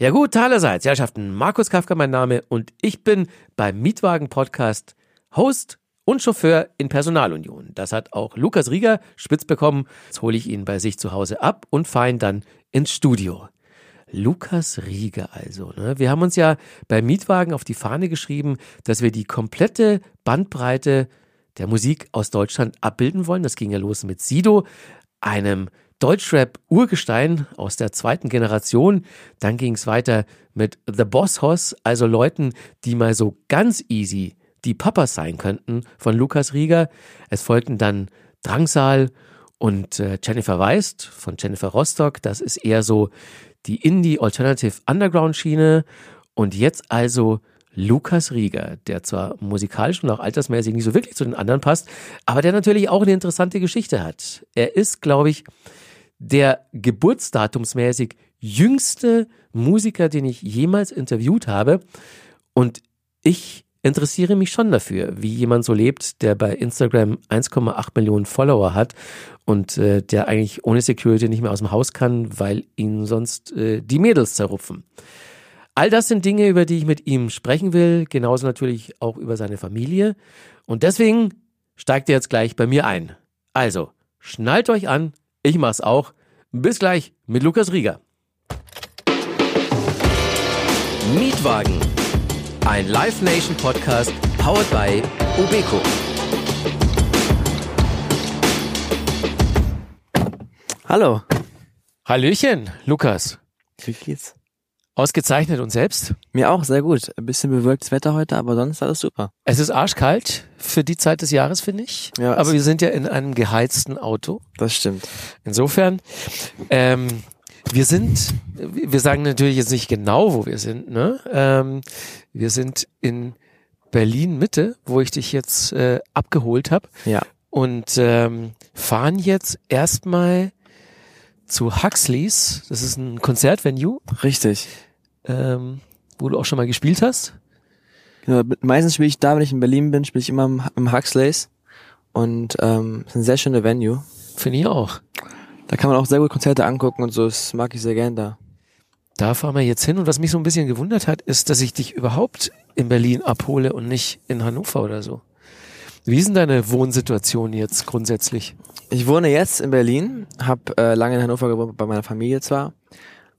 Ja gut, allerseits, Herrschaften, Markus Kafka mein Name und ich bin beim Mietwagen Podcast Host und Chauffeur in Personalunion. Das hat auch Lukas Rieger spitz bekommen. Jetzt hole ich ihn bei sich zu Hause ab und fahre ihn dann ins Studio. Lukas Rieger also. Ne? Wir haben uns ja beim Mietwagen auf die Fahne geschrieben, dass wir die komplette Bandbreite der Musik aus Deutschland abbilden wollen. Das ging ja los mit Sido, einem Deutschrap-Urgestein aus der zweiten Generation. Dann ging es weiter mit The Boss Hoss, also Leuten, die mal so ganz easy die Papas sein könnten von Lukas Rieger. Es folgten dann Drangsal und äh, Jennifer Weist von Jennifer Rostock. Das ist eher so die Indie Alternative Underground Schiene. Und jetzt also Lukas Rieger, der zwar musikalisch und auch altersmäßig nicht so wirklich zu den anderen passt, aber der natürlich auch eine interessante Geschichte hat. Er ist, glaube ich, der geburtsdatumsmäßig jüngste Musiker, den ich jemals interviewt habe. Und ich interessiere mich schon dafür, wie jemand so lebt, der bei Instagram 1,8 Millionen Follower hat und äh, der eigentlich ohne Security nicht mehr aus dem Haus kann, weil ihn sonst äh, die Mädels zerrupfen. All das sind Dinge, über die ich mit ihm sprechen will, genauso natürlich auch über seine Familie. Und deswegen steigt er jetzt gleich bei mir ein. Also, schnallt euch an, ich mach's auch. Bis gleich mit Lukas Rieger. Mietwagen ein Live Nation Podcast powered by Ubeco. Hallo. Hallöchen, Lukas. Wie geht's? Ausgezeichnet und selbst? Mir auch, sehr gut. Ein bisschen bewölktes Wetter heute, aber sonst alles super. Es ist arschkalt für die Zeit des Jahres, finde ich. Ja, aber wir sind ja in einem geheizten Auto. Das stimmt. Insofern, ähm, wir sind, wir sagen natürlich jetzt nicht genau, wo wir sind, ne? Ähm, wir sind in Berlin Mitte, wo ich dich jetzt äh, abgeholt habe. Ja. Und ähm, fahren jetzt erstmal zu Huxleys. Das ist ein Konzertvenue. Richtig. Ähm, wo du auch schon mal gespielt hast. Genau, meistens spiele ich da, wenn ich in Berlin bin, spiele ich immer im, im Huxleys. Und ähm, ist ein sehr schöne Venue. Finde ich auch. Da kann man auch sehr gut Konzerte angucken und so, das mag ich sehr gern da. Da fahren wir jetzt hin und was mich so ein bisschen gewundert hat, ist, dass ich dich überhaupt in Berlin abhole und nicht in Hannover oder so. Wie ist denn deine Wohnsituation jetzt grundsätzlich? Ich wohne jetzt in Berlin, habe äh, lange in Hannover gewohnt, bei meiner Familie zwar,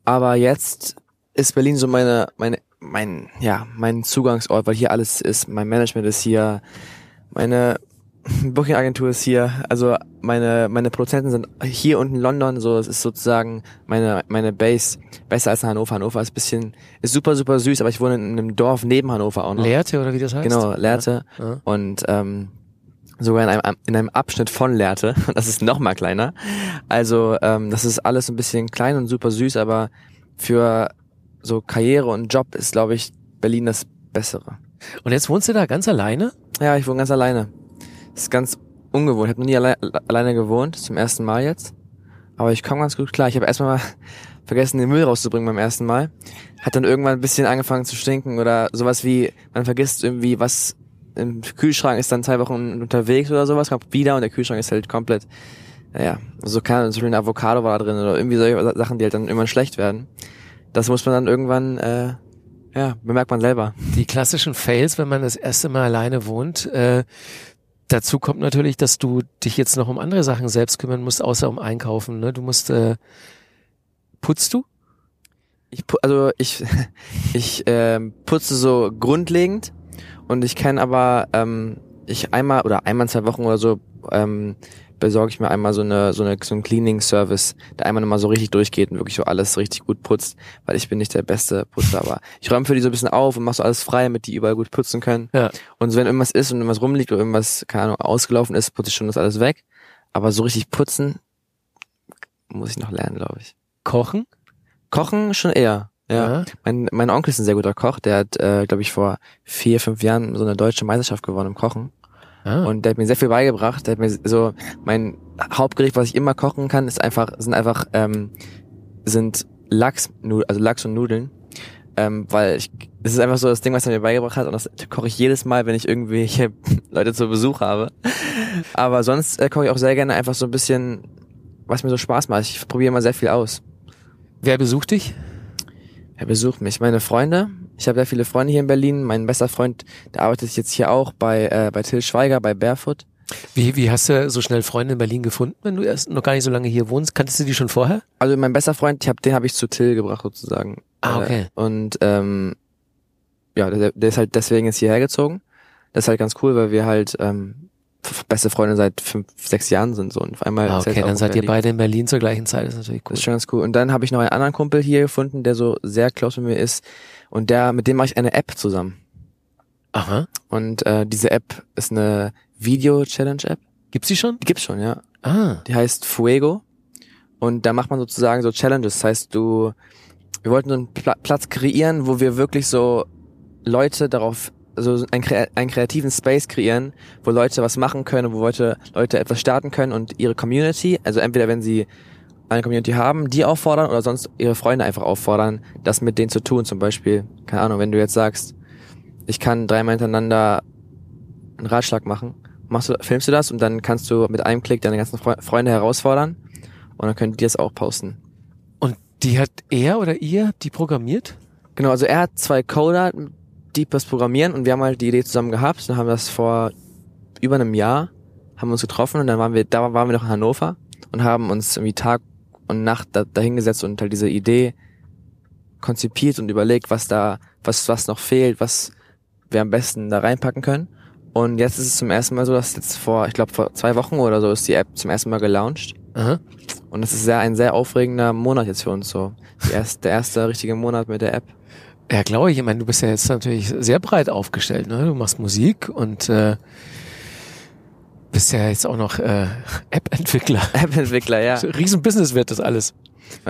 aber jetzt ist Berlin so meine, meine, mein, ja, mein Zugangsort, weil hier alles ist. Mein Management ist hier, meine Booking-Agentur ist hier, also meine, meine Produzenten sind hier unten in London, so, es ist sozusagen meine, meine Base, besser als in Hannover. Hannover ist bisschen, ist super, super süß, aber ich wohne in einem Dorf neben Hannover auch noch. Lehrte oder wie das heißt? Genau, Lehrte. Ja, ja. Und, ähm, sogar in einem, in einem Abschnitt von Lehrte. Das ist noch mal kleiner. Also, ähm, das ist alles ein bisschen klein und super süß, aber für so Karriere und Job ist, glaube ich, Berlin das Bessere. Und jetzt wohnst du da ganz alleine? Ja, ich wohne ganz alleine. Das ist ganz ungewohnt. Ich habe noch nie alle alleine gewohnt, zum ersten Mal jetzt. Aber ich komme ganz gut klar. Ich habe erstmal mal vergessen, den Müll rauszubringen beim ersten Mal. Hat dann irgendwann ein bisschen angefangen zu stinken oder sowas wie, man vergisst irgendwie, was im Kühlschrank ist dann zwei Wochen unterwegs oder sowas, kommt wieder und der Kühlschrank ist halt komplett, naja, so kann, so ein Avocado war da drin oder irgendwie solche Sachen, die halt dann irgendwann schlecht werden. Das muss man dann irgendwann, äh, ja, bemerkt man selber. Die klassischen Fails, wenn man das erste Mal alleine wohnt, äh, Dazu kommt natürlich, dass du dich jetzt noch um andere Sachen selbst kümmern musst, außer um Einkaufen. Ne? Du musst, äh, putzt du? Ich, also ich, ich ähm, putze so grundlegend und ich kann aber, ähm, ich einmal oder einmal in zwei Wochen oder so ähm, besorge ich mir einmal so eine so eine so einen Cleaning Service, der einmal nochmal so richtig durchgeht und wirklich so alles richtig gut putzt, weil ich bin nicht der beste Putzer, aber ich räume für die so ein bisschen auf und mache so alles frei, damit die überall gut putzen können. Ja. Und so, wenn irgendwas ist und irgendwas rumliegt oder irgendwas keine Ahnung ausgelaufen ist, putze ich schon das alles weg. Aber so richtig putzen muss ich noch lernen, glaube ich. Kochen? Kochen schon eher. Ja. Ja. Mein, mein Onkel ist ein sehr guter Koch. Der hat, äh, glaube ich, vor vier, fünf Jahren so eine deutsche Meisterschaft gewonnen im Kochen. Ah. Und der hat mir sehr viel beigebracht. Der hat mir so mein Hauptgericht, was ich immer kochen kann, ist einfach sind einfach ähm, sind Lachs, also Lachs und Nudeln, ähm, weil ich das ist einfach so das Ding, was er mir beigebracht hat und das koche ich jedes Mal, wenn ich irgendwelche Leute zu Besuch habe. Aber sonst äh, koche ich auch sehr gerne einfach so ein bisschen, was mir so Spaß macht. Ich probiere immer sehr viel aus. Wer besucht dich? Er besucht mich. Meine Freunde, ich habe sehr viele Freunde hier in Berlin. Mein bester Freund, der arbeitet jetzt hier auch bei, äh, bei Till Schweiger, bei Barefoot. Wie, wie hast du so schnell Freunde in Berlin gefunden, wenn du erst noch gar nicht so lange hier wohnst? Kanntest du die schon vorher? Also mein bester Freund, ich hab, den habe ich zu Till gebracht sozusagen. Ah, Äh, okay. Und ähm, ja, der, der ist halt deswegen jetzt hierher gezogen. Das ist halt ganz cool, weil wir halt ähm, beste Freunde seit fünf, sechs Jahren sind so und auf einmal Ah, okay, dann seid ihr beide in Berlin zur gleichen Zeit. Das ist natürlich cool. Das ist schon ganz cool. Und dann habe ich noch einen anderen Kumpel hier gefunden, der so sehr close mit mir ist und der mit dem mache ich eine App zusammen. Aha. Und äh, diese App ist eine Video-Challenge-App. Gibt's die schon? Die gibt's schon, ja. Ah. Die heißt Fuego. Und da macht man sozusagen so Challenges. Das heißt, du, wir wollten so einen Pla Platz kreieren, wo wir wirklich so Leute darauf, so einen, einen kreativen Space kreieren, wo Leute was machen können, wo Leute, Leute etwas starten können und ihre Community, also entweder wenn sie eine Community haben, die auffordern oder sonst ihre Freunde einfach auffordern, das mit denen zu tun. Zum Beispiel, keine Ahnung, wenn du jetzt sagst, ich kann dreimal hintereinander einen Ratschlag machen, machst du, filmst du das und dann kannst du mit einem Klick deine ganzen Fre Freunde herausfordern und dann können die das auch posten. Und die hat er oder ihr die programmiert? Genau, also er hat zwei Coder, die das programmieren und wir haben halt die Idee zusammen gehabt und haben das vor über einem Jahr haben wir uns getroffen und dann waren wir, da waren wir noch in Hannover und haben uns irgendwie Tag und Nacht da, dahingesetzt und halt diese Idee konzipiert und überlegt, was da, was, was noch fehlt, was wir am besten da reinpacken können. Und jetzt ist es zum ersten Mal so, dass jetzt vor, ich glaube vor zwei Wochen oder so ist die App zum ersten Mal gelauncht. Aha. Und es ist sehr, ein sehr aufregender Monat jetzt für uns so. Erst, der erste richtige Monat mit der App. Ja, glaube ich. Ich meine, du bist ja jetzt natürlich sehr breit aufgestellt. Ne? Du machst Musik und äh, bist ja jetzt auch noch äh, App-Entwickler. App-Entwickler, ja. Riesen-Business wird das alles.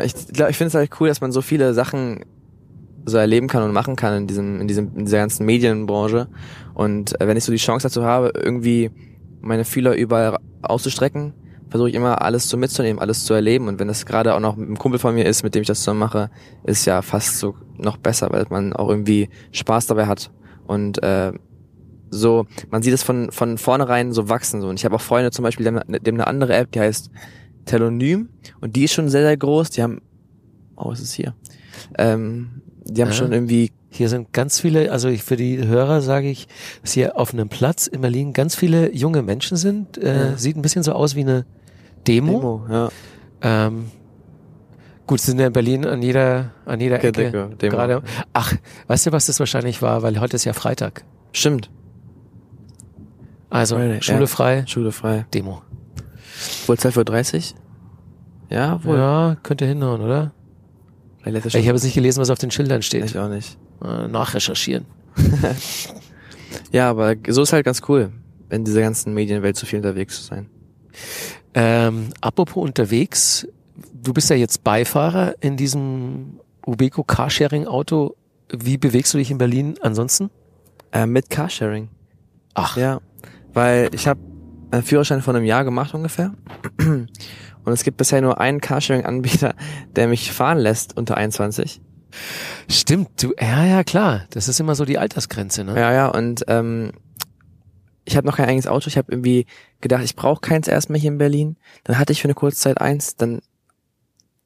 Ich glaube, ich finde es halt cool, dass man so viele Sachen so erleben kann und machen kann in diesem, in diesem, in dieser ganzen Medienbranche. Und äh, wenn ich so die Chance dazu habe, irgendwie meine Fühler überall auszustrecken, versuche ich immer alles so mitzunehmen, alles zu erleben. Und wenn das gerade auch noch mit einem Kumpel von mir ist, mit dem ich das zusammen mache, ist ja fast so noch besser, weil man auch irgendwie Spaß dabei hat. Und äh, so, man sieht es von, von vornherein so wachsen. So. Und ich habe auch Freunde zum Beispiel, die haben, die haben eine andere App, die heißt Telonym. Und die ist schon sehr, sehr groß. Die haben, oh, was ist hier? Ähm, die haben Ah. schon irgendwie, Hier sind ganz viele, also ich, für die Hörer sage ich, dass hier auf einem Platz in Berlin ganz viele junge Menschen sind. Äh, Ja. Sieht ein bisschen so aus wie eine Demo. Demo, ja. Ähm, gut, sind ja in Berlin an jeder, an jeder Okay, Ecke Demo, Demo. gerade. Ach, weißt du, was das wahrscheinlich war? Weil heute ist ja Freitag. Stimmt. Also Friday, Schule ja. frei, Schule frei. Demo. Wohl 12.30 Uhr? Ja, wohl. Ja, könnte hinhauen, oder? Ich habe jetzt nicht gelesen, was auf den Schildern steht. Ich auch nicht. Äh, nachrecherchieren. Ja, aber so ist halt ganz cool, in dieser ganzen Medienwelt so viel unterwegs zu sein. Ähm, apropos unterwegs, du bist ja jetzt Beifahrer in diesem Ubeco Carsharing Auto. Wie bewegst du dich in Berlin ansonsten? Äh, mit Carsharing. Ach, Ja, weil ich habe einen Führerschein vor einem Jahr gemacht ungefähr. Und es gibt bisher nur einen Carsharing-Anbieter, der mich fahren lässt unter 21. stimmt. Du, ja, ja, klar. Das ist immer so die Altersgrenze, ne? Ja, ja, und ähm, ich habe noch kein eigenes Auto. Ich habe irgendwie gedacht, ich brauche keins erstmal hier in Berlin. Dann hatte ich für eine kurze Zeit eins, dann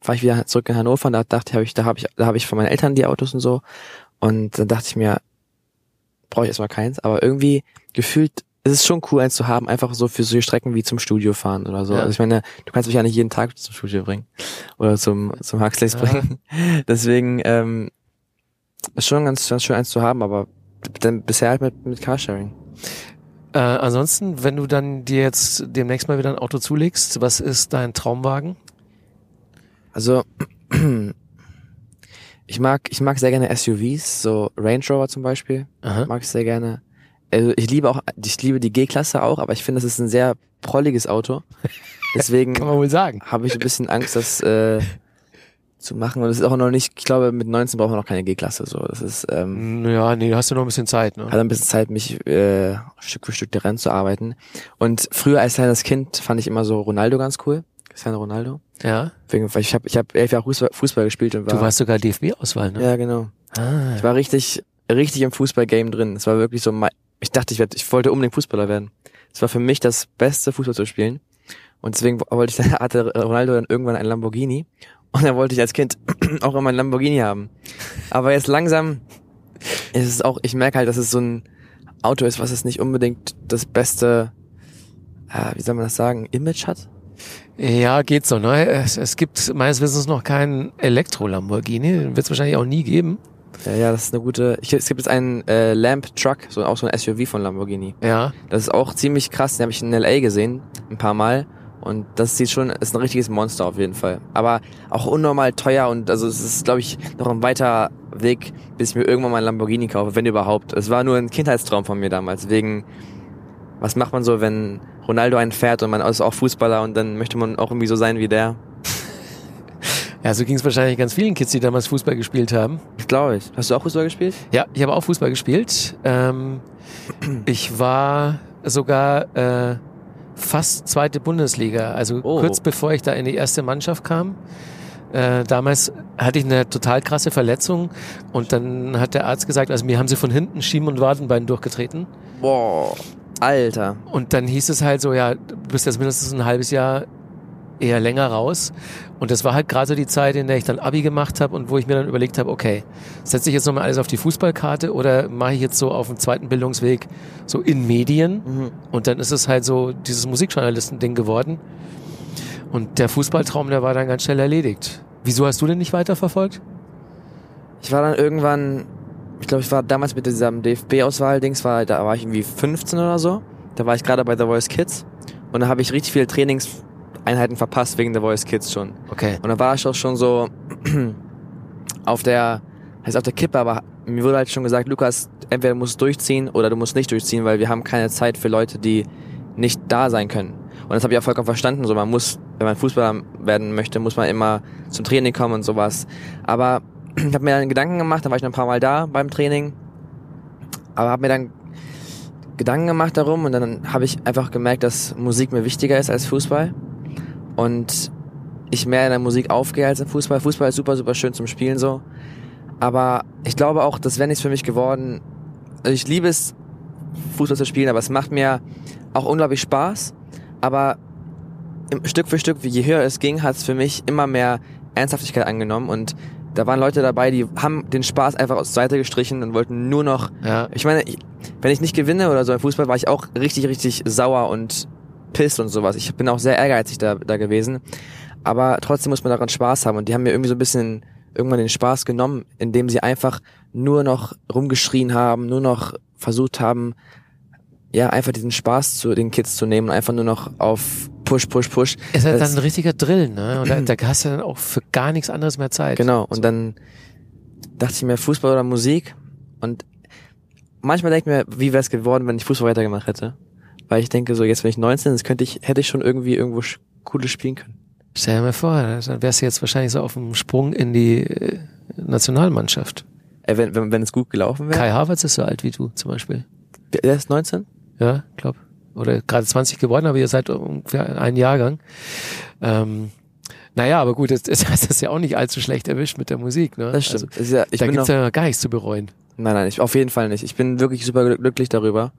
war ich wieder zurück in Hannover und da dachte ich, hab ich da habe ich, da habe ich von meinen Eltern die Autos und so. Und dann dachte ich mir, brauche ich erstmal keins. Aber irgendwie gefühlt ist es schon cool, eins zu haben, einfach so für solche Strecken wie zum Studio fahren oder so. Ja. Also ich meine, du kannst mich ja nicht jeden Tag zum Studio bringen oder zum zum Huxleys Ja. bringen. Deswegen ähm, ist schon ganz, ganz schön eins zu haben, aber dann bisher halt mit, mit Carsharing. Äh, ansonsten, wenn du dann dir jetzt demnächst mal wieder ein Auto zulegst, was ist dein Traumwagen? Also ich mag, ich mag sehr gerne SUVs, so Range Rover zum Beispiel, Aha. mag ich sehr gerne. Also ich liebe auch, ich liebe die G-Klasse auch, aber ich finde, das ist ein sehr prolliges Auto. Deswegen Kann man wohl sagen. habe ich ein bisschen Angst, das äh, zu machen. Und es ist auch noch nicht, ich glaube, mit 19 braucht man noch keine G-Klasse. So, das ist ähm, Ja, nee, hast du noch ein bisschen Zeit, ne? hat ein bisschen Zeit, mich äh, Stück für Stück daran zu arbeiten. Und früher als kleines Kind fand ich immer so Ronaldo ganz cool. Cristiano Ronaldo. Ja. Wegen, weil ich habe ich hab elf Jahre Fußball, gespielt und war. Du warst sogar DFB-Auswahl, ne? Ja, genau. Ah, Ich war richtig, richtig im Fußballgame drin. Es war wirklich so, ich dachte, ich, werd, ich wollte unbedingt Fußballer werden. Es war für mich das Beste, Fußball zu spielen. Und deswegen wollte ich, dann hatte Ronaldo dann irgendwann ein Lamborghini. Und dann wollte ich als Kind auch immer einen Lamborghini haben. Aber jetzt langsam ist es auch, ich merke halt, dass es so ein Auto ist, was es nicht unbedingt das beste, äh, wie soll man das sagen, Image hat. Ja, geht so. Ne? Es, es gibt meines Wissens noch keinen Elektro-Lamborghini. Wird es wahrscheinlich auch nie geben. Ja, ja, das ist eine gute. Ich, es gibt jetzt einen äh, Lamp Truck, so auch so ein SUV von Lamborghini. Ja. Das ist auch ziemlich krass. Den habe ich in LA gesehen, ein paar Mal. Und das sieht schon, ist ein richtiges Monster auf jeden Fall. Aber auch unnormal teuer und also es ist, glaube ich, noch ein weiter Weg, bis ich mir irgendwann mal ein Lamborghini kaufe, wenn überhaupt. Es war nur ein Kindheitstraum von mir damals. Wegen, was macht man so, wenn Ronaldo einen fährt und man ist auch Fußballer und dann möchte man auch irgendwie so sein wie der? Ja, so ging es wahrscheinlich ganz vielen Kids, die damals Fußball gespielt haben. Ich glaube ich. Hast du auch Fußball gespielt? Ja, ich habe auch Fußball gespielt. Ähm, ich war sogar äh, fast zweite Bundesliga, also Oh. kurz bevor ich da in die erste Mannschaft kam. Äh, damals hatte ich eine total krasse Verletzung und dann hat der Arzt gesagt, also mir haben sie von hinten Schieben- und Wadenbein durchgetreten. Boah, Alter. Und dann hieß es halt so, ja, du bist jetzt mindestens ein halbes Jahr eher länger raus. Und das war halt gerade so die Zeit, in der ich dann Abi gemacht habe und wo ich mir dann überlegt habe, okay, setze ich jetzt nochmal alles auf die Fußballkarte oder mache ich jetzt so auf dem zweiten Bildungsweg so in Medien? Mhm. Und dann ist es halt so dieses Musikjournalisten-Ding geworden. Und der Fußballtraum, der war dann ganz schnell erledigt. Wieso hast du denn nicht weiterverfolgt? Ich war dann irgendwann, ich glaube, ich war damals mit diesem DFB-Auswahl-Dings, war, da war ich irgendwie 15 oder so. Da war ich gerade bei The Voice Kids. Und da habe ich richtig viele Trainingseinheiten verpasst wegen The Voice Kids schon. Okay. Und da war ich auch schon so auf der, heißt auf der Kippe, aber mir wurde halt schon gesagt, Lukas, entweder du musst durchziehen oder du musst nicht durchziehen, weil wir haben keine Zeit für Leute, die nicht da sein können. Und das habe ich auch vollkommen verstanden. So, man muss, wenn man Fußballer werden möchte, muss man immer zum Training kommen und sowas. Aber ich habe mir dann Gedanken gemacht, dann war ich noch ein paar Mal da beim Training, aber habe mir dann Gedanken gemacht darum und dann habe ich einfach gemerkt, dass Musik mir wichtiger ist als Fußball und ich mehr in der Musik aufgehe als im Fußball. Fußball ist super, super schön zum Spielen so, aber ich glaube auch, das wäre nichts für mich geworden. Also ich liebe es, Fußball zu spielen, aber es macht mir auch unglaublich Spaß, aber Stück für Stück, je höher es ging, hat es für mich immer mehr Ernsthaftigkeit angenommen und da waren Leute dabei, die haben den Spaß einfach aus der Seite gestrichen und wollten nur noch Ja. ich meine, wenn ich nicht gewinne oder so im Fußball, war ich auch richtig, richtig sauer und pisst und sowas. Ich bin auch sehr ehrgeizig da, da gewesen. Aber trotzdem muss man daran Spaß haben. Und die haben mir irgendwie so ein bisschen irgendwann den Spaß genommen, indem sie einfach nur noch rumgeschrien haben, nur noch versucht haben, ja, einfach diesen Spaß zu den Kids zu nehmen und einfach nur noch auf Push, Push, Push. Es ist halt dann ein richtiger Drill, ne? Und da, da hast du dann auch für gar nichts anderes mehr Zeit. Genau. Und dann dachte ich mir, Fußball oder Musik. Und manchmal denke ich mir, wie wäre es geworden, wenn ich Fußball weitergemacht hätte? Weil ich denke, so jetzt, wenn ich 19 bin, das könnte ich, hätte ich schon irgendwie irgendwo Cooles spielen können. Stell dir mal vor, dann wärst du jetzt wahrscheinlich so auf dem Sprung in die äh, Nationalmannschaft. Äh, wenn, wenn, wenn es gut gelaufen wäre. Kai Havertz ist so alt wie du zum Beispiel. Der ist 19? Ja, glaub. Oder gerade 20 geworden, aber ihr seid ungefähr ein Jahrgang. Ähm, naja, aber gut, das, das heißt das ist ja auch nicht allzu schlecht erwischt mit der Musik. Ne? Das stimmt. Also, ja, ich da bin gibt's ja gar nichts zu bereuen. nein, nein, ich, auf jeden Fall nicht. Ich bin wirklich super glück- glücklich darüber.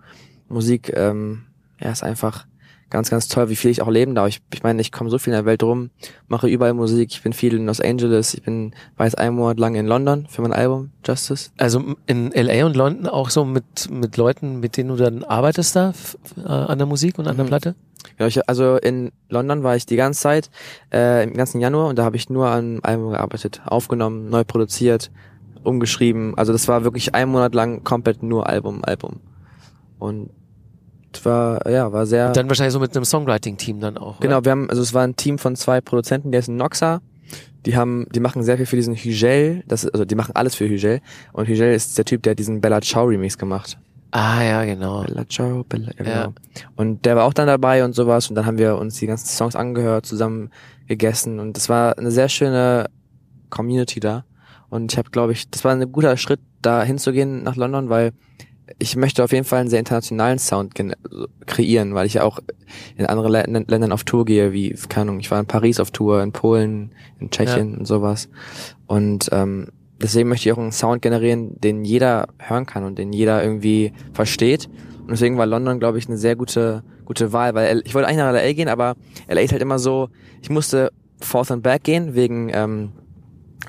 Musik, ähm, ja, ist einfach ganz, ganz toll, wie viel ich auch leben darf. Ich, ich meine, ich komme so viel in der Welt rum, mache überall Musik. Ich bin viel in Los Angeles. Ich bin, war jetzt einen Monat lang in London für mein Album Justice. Also in LA und London auch so mit, mit Leuten, mit denen du dann arbeitest da äh, an der Musik und an der Mhm. Platte? Ja, ich, also in London war ich die ganze Zeit, äh, im ganzen Januar und da habe ich nur an einem Album gearbeitet, aufgenommen, neu produziert, umgeschrieben. Also das war wirklich einen Monat lang komplett nur Album, Album. Und war, ja, war sehr. Und dann wahrscheinlich so mit einem Songwriting-Team dann auch. genau, Oder? wir haben, also es war ein Team von zwei Produzenten, der ist ein Noxa. Die haben, die machen sehr viel für diesen Hugel, das, also die machen alles für Hugel. Und Hugel ist der Typ, der diesen Bella Ciao Remix gemacht. Ah ja, genau. Bella Ciao, Bella, ja, Ja. genau. Und der war auch dann dabei und sowas und dann haben wir uns die ganzen Songs angehört, zusammen gegessen und das war eine sehr schöne Community da. Und ich habe, glaube ich, das war ein guter Schritt, da hinzugehen nach London, weil ich möchte auf jeden Fall einen sehr internationalen Sound kreieren, weil ich ja auch in anderen Lä Ländern auf Tour gehe, wie, keine Ahnung, ich war in Paris auf Tour, in Polen, in Tschechien und sowas. Und ähm, deswegen möchte ich auch einen Sound generieren, den jeder hören kann und den jeder irgendwie versteht. Und deswegen war London, glaube ich, eine sehr gute, gute Wahl, weil L- ich wollte eigentlich nach LA gehen, aber LA ist halt immer so, ich musste forth and back gehen, wegen, ähm,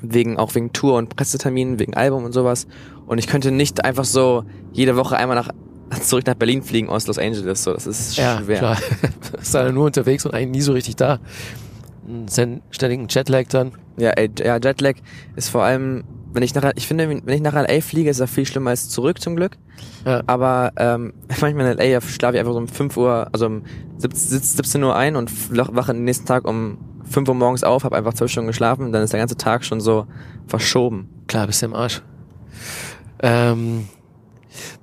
wegen, auch wegen Tour und Presseterminen, wegen Album und sowas. Und ich könnte nicht einfach so jede Woche einmal nach, zurück nach Berlin fliegen aus Los Angeles, so, das ist Ja, schwer. klar. Ist dann nur unterwegs und eigentlich nie so richtig da. Einen ständigen Jetlag dann. Ja, ey, ja, Jetlag ist vor allem, wenn ich nach, ich finde, wenn ich nach LA fliege, ist das viel schlimmer als zurück zum Glück. Ja. Aber ähm, manchmal in LA schlafe ich einfach so um 5 Uhr, also um 17, 17 Uhr ein und wach- wache den nächsten Tag um 5 Uhr morgens auf, habe einfach 12 Stunden geschlafen und dann ist der ganze Tag schon so verschoben. Klar, bist du im Arsch. Ähm,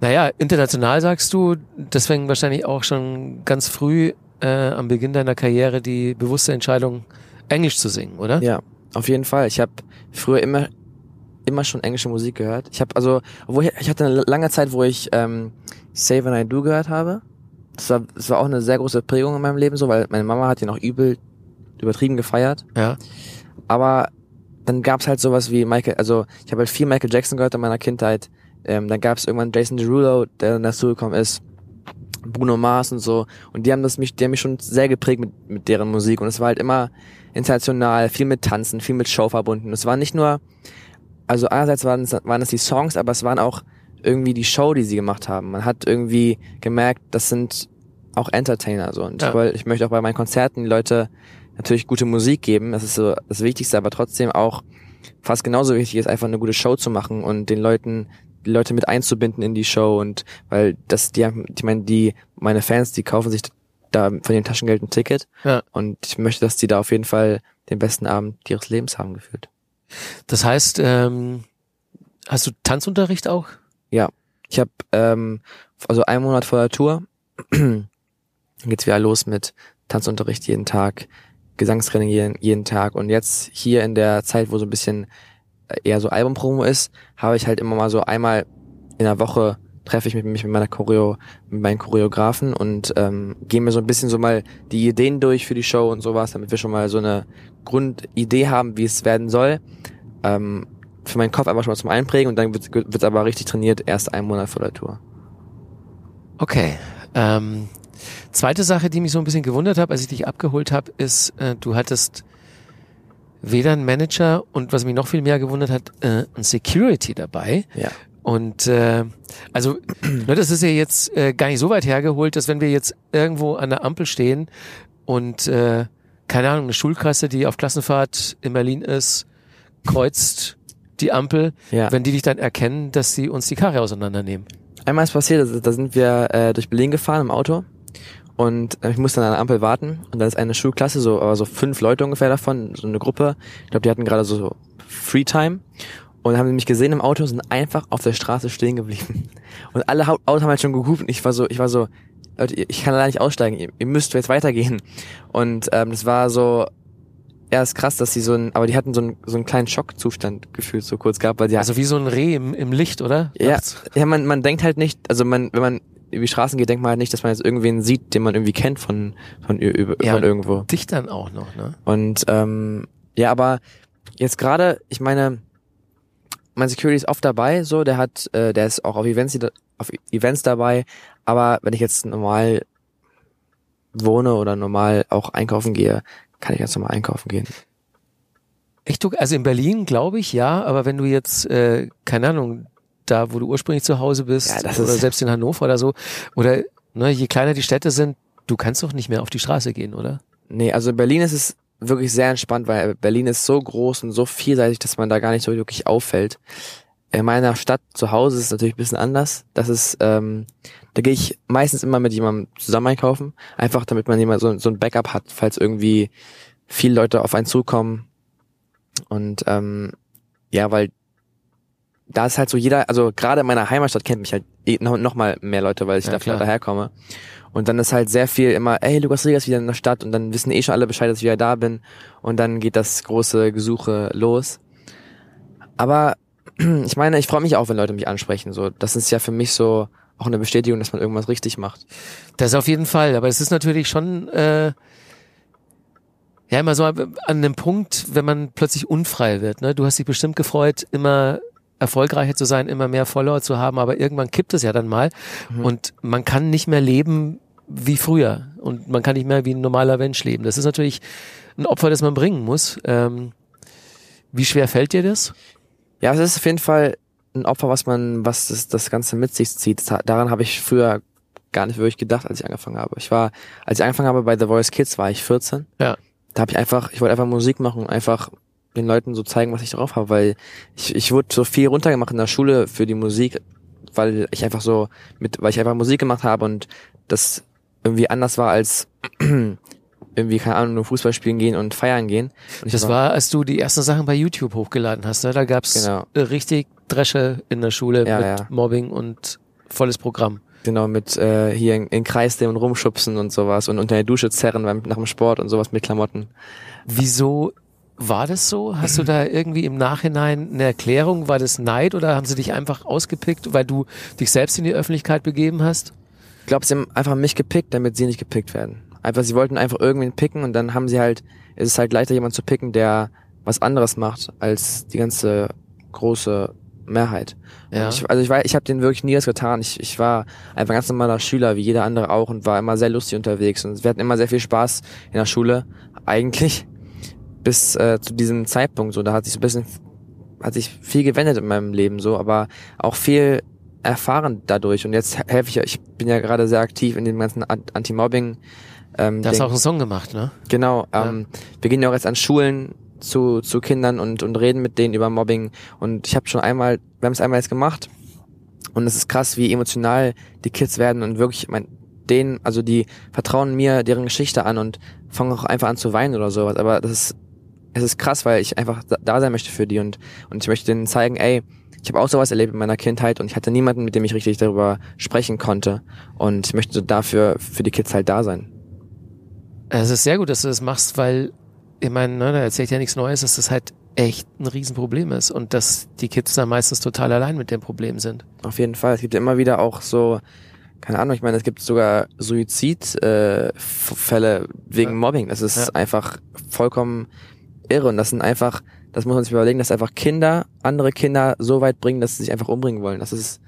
naja, international sagst du, deswegen wahrscheinlich auch schon ganz früh äh, am Beginn deiner Karriere die bewusste Entscheidung, Englisch zu singen, oder? Ja, auf jeden Fall. Ich habe früher immer immer schon englische Musik gehört. Ich habe also, obwohl ich, ich hatte eine lange Zeit, wo ich ähm, Say When I Do gehört habe. Das war, das war auch eine sehr große Prägung in meinem Leben so, weil meine Mama hat ihn auch übel übertrieben gefeiert. Ja. Aber dann gab's halt sowas wie Michael, also ich habe halt viel Michael Jackson gehört in meiner Kindheit. Ähm, dann gab's irgendwann Jason Derulo, der dann dazugekommen ist. Bruno Mars und so. Und die haben das mich, die haben mich schon sehr geprägt mit, mit deren Musik. Und es war halt immer international, viel mit Tanzen, viel mit Show verbunden. Es war nicht nur, also einerseits waren es, waren es die Songs, aber es waren auch irgendwie die Show, die sie gemacht haben. Man hat irgendwie gemerkt, das sind auch Entertainer so. Und Ja. ich, wollte, ich möchte auch bei meinen Konzerten die Leute natürlich gute Musik geben. Das ist so das Wichtigste, aber trotzdem auch fast genauso wichtig ist, einfach eine gute Show zu machen und den Leuten die Leute mit einzubinden in die Show und weil das die haben- ich meine die meine Fans die kaufen sich da von dem Taschengeld ein Ticket Ja. und ich möchte dass die da auf jeden Fall den besten Abend ihres Lebens haben gefühlt Das heißt, ähm, hast du Tanzunterricht auch? ich habe ähm, also einen Monat vor der Tour dann geht's wieder los mit Tanzunterricht jeden Tag Gesangstraining jeden, jeden Tag und jetzt hier in der Zeit wo so ein bisschen äh, eher so Albumpromo ist habe ich halt immer mal so einmal in der Woche treffe ich mich, mich mit meiner Choreo, mit meinen Choreografen und ähm, gehe mir so ein bisschen so mal die Ideen durch für die Show und sowas, damit wir schon mal so eine Grundidee haben, wie es werden soll. Ähm, für meinen Kopf einfach schon mal zum Einprägen und dann wird wird aber richtig trainiert erst einen Monat vor der Tour. Okay. Ähm, zweite Sache, die mich so ein bisschen gewundert hat, als ich dich abgeholt habe, ist, äh, du hattest weder einen Manager und was mich noch viel mehr gewundert hat, äh, ein Security dabei. Ja. Und äh, also, ne, das ist ja jetzt äh, gar nicht so weit hergeholt, dass wenn wir jetzt irgendwo an der Ampel stehen und äh, keine Ahnung, eine Schulklasse, die auf Klassenfahrt in Berlin ist, kreuzt die Ampel, Ja. wenn die dich dann erkennen, dass sie uns die Karre auseinandernehmen. Einmal ist passiert, da- da sind wir äh, durch Berlin gefahren im Auto und äh, ich musste an der Ampel warten und da ist eine Schulklasse, so aber so fünf Leute ungefähr davon, so eine Gruppe. Ich glaube, die hatten gerade so, so Freetime und dann haben sie mich gesehen im Auto, sind einfach auf der Straße stehen geblieben und alle Autos haben halt schon gehupt und ich war so, ich war so, Leute, ich kann da nicht aussteigen, ihr, ihr müsst jetzt weitergehen und ähm, das war so ja, ist krass, dass sie so ein, aber die hatten so einen, so einen kleinen Schockzustand gefühlt so kurz gehabt, weil die Also wie so ein Reh im, im Licht, oder? ja, Nachts. ja man, man denkt halt nicht, also man, wenn man über die Straßen geht, denkt man halt nicht, dass man jetzt irgendwen sieht, den man irgendwie kennt von, von, über, Ja, von irgendwo. Dich dann auch noch, ne? Und ähm, ja, aber jetzt gerade, ich meine, mein Security ist oft dabei, so, der hat, äh, der ist auch auf Events, auf Events dabei, aber wenn ich jetzt normal wohne oder normal auch einkaufen gehe, kann ich ganz normal einkaufen gehen. Echt, also in Berlin glaube ich ja, aber wenn du jetzt, äh, keine Ahnung, da wo du ursprünglich zu Hause bist, Ja, oder selbst in Hannover oder so, oder ne, je kleiner die Städte sind, du kannst doch nicht mehr auf die Straße gehen, oder? Nee, also in Berlin ist es wirklich sehr entspannt, weil Berlin ist so groß und so vielseitig, dass man da gar nicht so wirklich auffällt. In meiner Stadt zu Hause ist es natürlich ein bisschen anders. Das ist, ähm, da gehe ich meistens immer mit jemandem zusammen einkaufen, einfach damit man jemand so, so ein Backup hat, falls irgendwie viele Leute auf einen zukommen. Und ähm, ja, weil da ist halt so jeder, also gerade in meiner Heimatstadt kennt mich halt eh noch, noch mal mehr Leute, weil ich Ja, da klar. daherkomme. Und dann ist halt sehr viel immer, ey, Lukas Rieger ist wieder in der Stadt und dann wissen eh schon alle Bescheid, dass ich wieder da bin. Und dann geht das große Gesuche los. Aber ich meine, ich freue mich auch, wenn Leute mich ansprechen. So, das ist ja für mich so auch eine Bestätigung, dass man irgendwas richtig macht. Das auf jeden Fall, aber es ist natürlich schon äh, ja immer so an einem Punkt, wenn man plötzlich unfrei wird. Ne? Du hast dich bestimmt gefreut, immer erfolgreicher zu sein, immer mehr Follower zu haben, aber irgendwann kippt es ja dann mal und man kann nicht mehr leben wie früher und man kann nicht mehr wie ein normaler Mensch leben. Das ist natürlich ein Opfer, das man bringen muss. Ähm, wie schwer fällt dir das? Ja, es ist auf jeden Fall ein Opfer, was man, was das, das Ganze mit sich zieht. Daran habe ich früher gar nicht wirklich gedacht, als ich angefangen habe. Ich war, als ich angefangen habe bei The Voice Kids, war ich 14. Ja. Da habe ich einfach, ich wollte einfach Musik machen und einfach den Leuten so zeigen, was ich drauf habe, weil ich, ich wurde so viel runtergemacht in der Schule für die Musik, weil ich einfach so mit, weil ich einfach Musik gemacht habe und das irgendwie anders war als irgendwie, keine Ahnung, nur Fußball spielen gehen und feiern gehen. Und das war, als du die ersten Sachen bei YouTube hochgeladen hast, ne? Da gab's Genau. richtig Dresche in der Schule Ja, mit ja. Mobbing und volles Programm. Genau, mit äh, hier in, in Kreisdämmen rumschubsen und sowas und unter der Dusche zerren beim, nach dem Sport und sowas mit Klamotten. Wieso war das so? Hast du da irgendwie im Nachhinein eine Erklärung? War das Neid oder haben sie dich einfach ausgepickt, weil du dich selbst in die Öffentlichkeit begeben hast? Ich glaube, sie haben einfach mich gepickt, damit sie nicht gepickt werden. Einfach, sie wollten einfach irgendwen picken und dann haben sie halt, es ist halt leichter, jemand zu picken, der was anderes macht als die ganze große Mehrheit. Ja. Ich, also ich war, ich habe denen wirklich nie was getan. Ich, ich war einfach ein ganz normaler Schüler, wie jeder andere auch, und war immer sehr lustig unterwegs. Und wir hatten immer sehr viel Spaß in der Schule, eigentlich, bis äh, zu diesem Zeitpunkt. So, da hat sich so ein bisschen, hat sich viel gewendet in meinem Leben, so, aber auch viel erfahren dadurch. Und jetzt helfe ich, ja- ich bin ja gerade sehr aktiv in dem ganzen An- Anti-Mobbing. Ähm, Da hast auch einen Song gemacht, ne? Genau, ähm, wir gehen ja auch jetzt an Schulen zu, zu Kindern und, und reden mit denen über Mobbing. Und ich habe schon einmal, wir haben es einmal jetzt gemacht. Und es ist krass, wie emotional die Kids werden und wirklich, ich mein, denen, also die vertrauen mir deren Geschichte an und fangen auch einfach an zu weinen oder sowas. Aber das ist, es ist krass, weil ich einfach da- sein möchte für die und, und ich möchte denen zeigen, ey, ich habe auch sowas erlebt in meiner Kindheit und ich hatte niemanden, mit dem ich richtig darüber sprechen konnte. Und ich möchte dafür für die Kids halt da sein. Es ist sehr gut, dass du das machst, weil, ich meine, ne, da erzählt ja nichts Neues, dass das halt echt ein Riesenproblem ist und dass die Kids da meistens total allein mit dem Problem sind. Auf jeden Fall. Es gibt ja immer wieder auch so, keine Ahnung, ich meine, es gibt sogar Suizidfälle äh, Fälle wegen Ja. Mobbing. Das ist Ja. einfach vollkommen irre. Und das sind einfach, das muss man sich überlegen, dass einfach Kinder andere Kinder so weit bringen, dass sie sich einfach umbringen wollen. Das ist,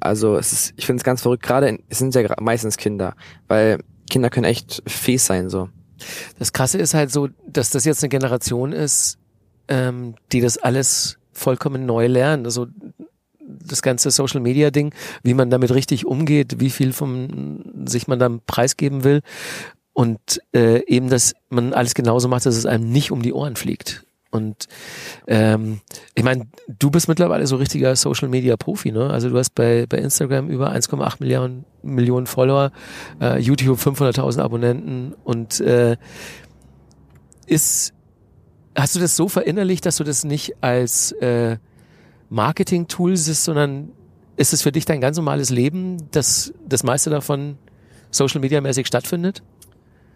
also es ist, ich finde es ganz verrückt, gerade in- es sind ja meistens Kinder, weil Kinder können echt fies sein, so. Das Krasse ist halt so, dass das jetzt eine Generation ist, ähm, die das alles vollkommen neu lernen. Also das ganze Social Media Ding, wie man damit richtig umgeht, wie viel von sich man dann preisgeben will und äh, eben, dass man alles genauso macht, dass es einem nicht um die Ohren fliegt. Und ähm, ich meine, du bist mittlerweile so richtiger Social Media Profi, ne? Also du hast bei, bei Instagram über 1,8 Milliarden Millionen Follower, äh, YouTube 500.000 Abonnenten und äh, ist hast du das so verinnerlicht, dass du das nicht als äh, Marketing-Tool siehst, sondern ist es für dich dein ganz normales Leben, dass das meiste davon Social Media mäßig stattfindet?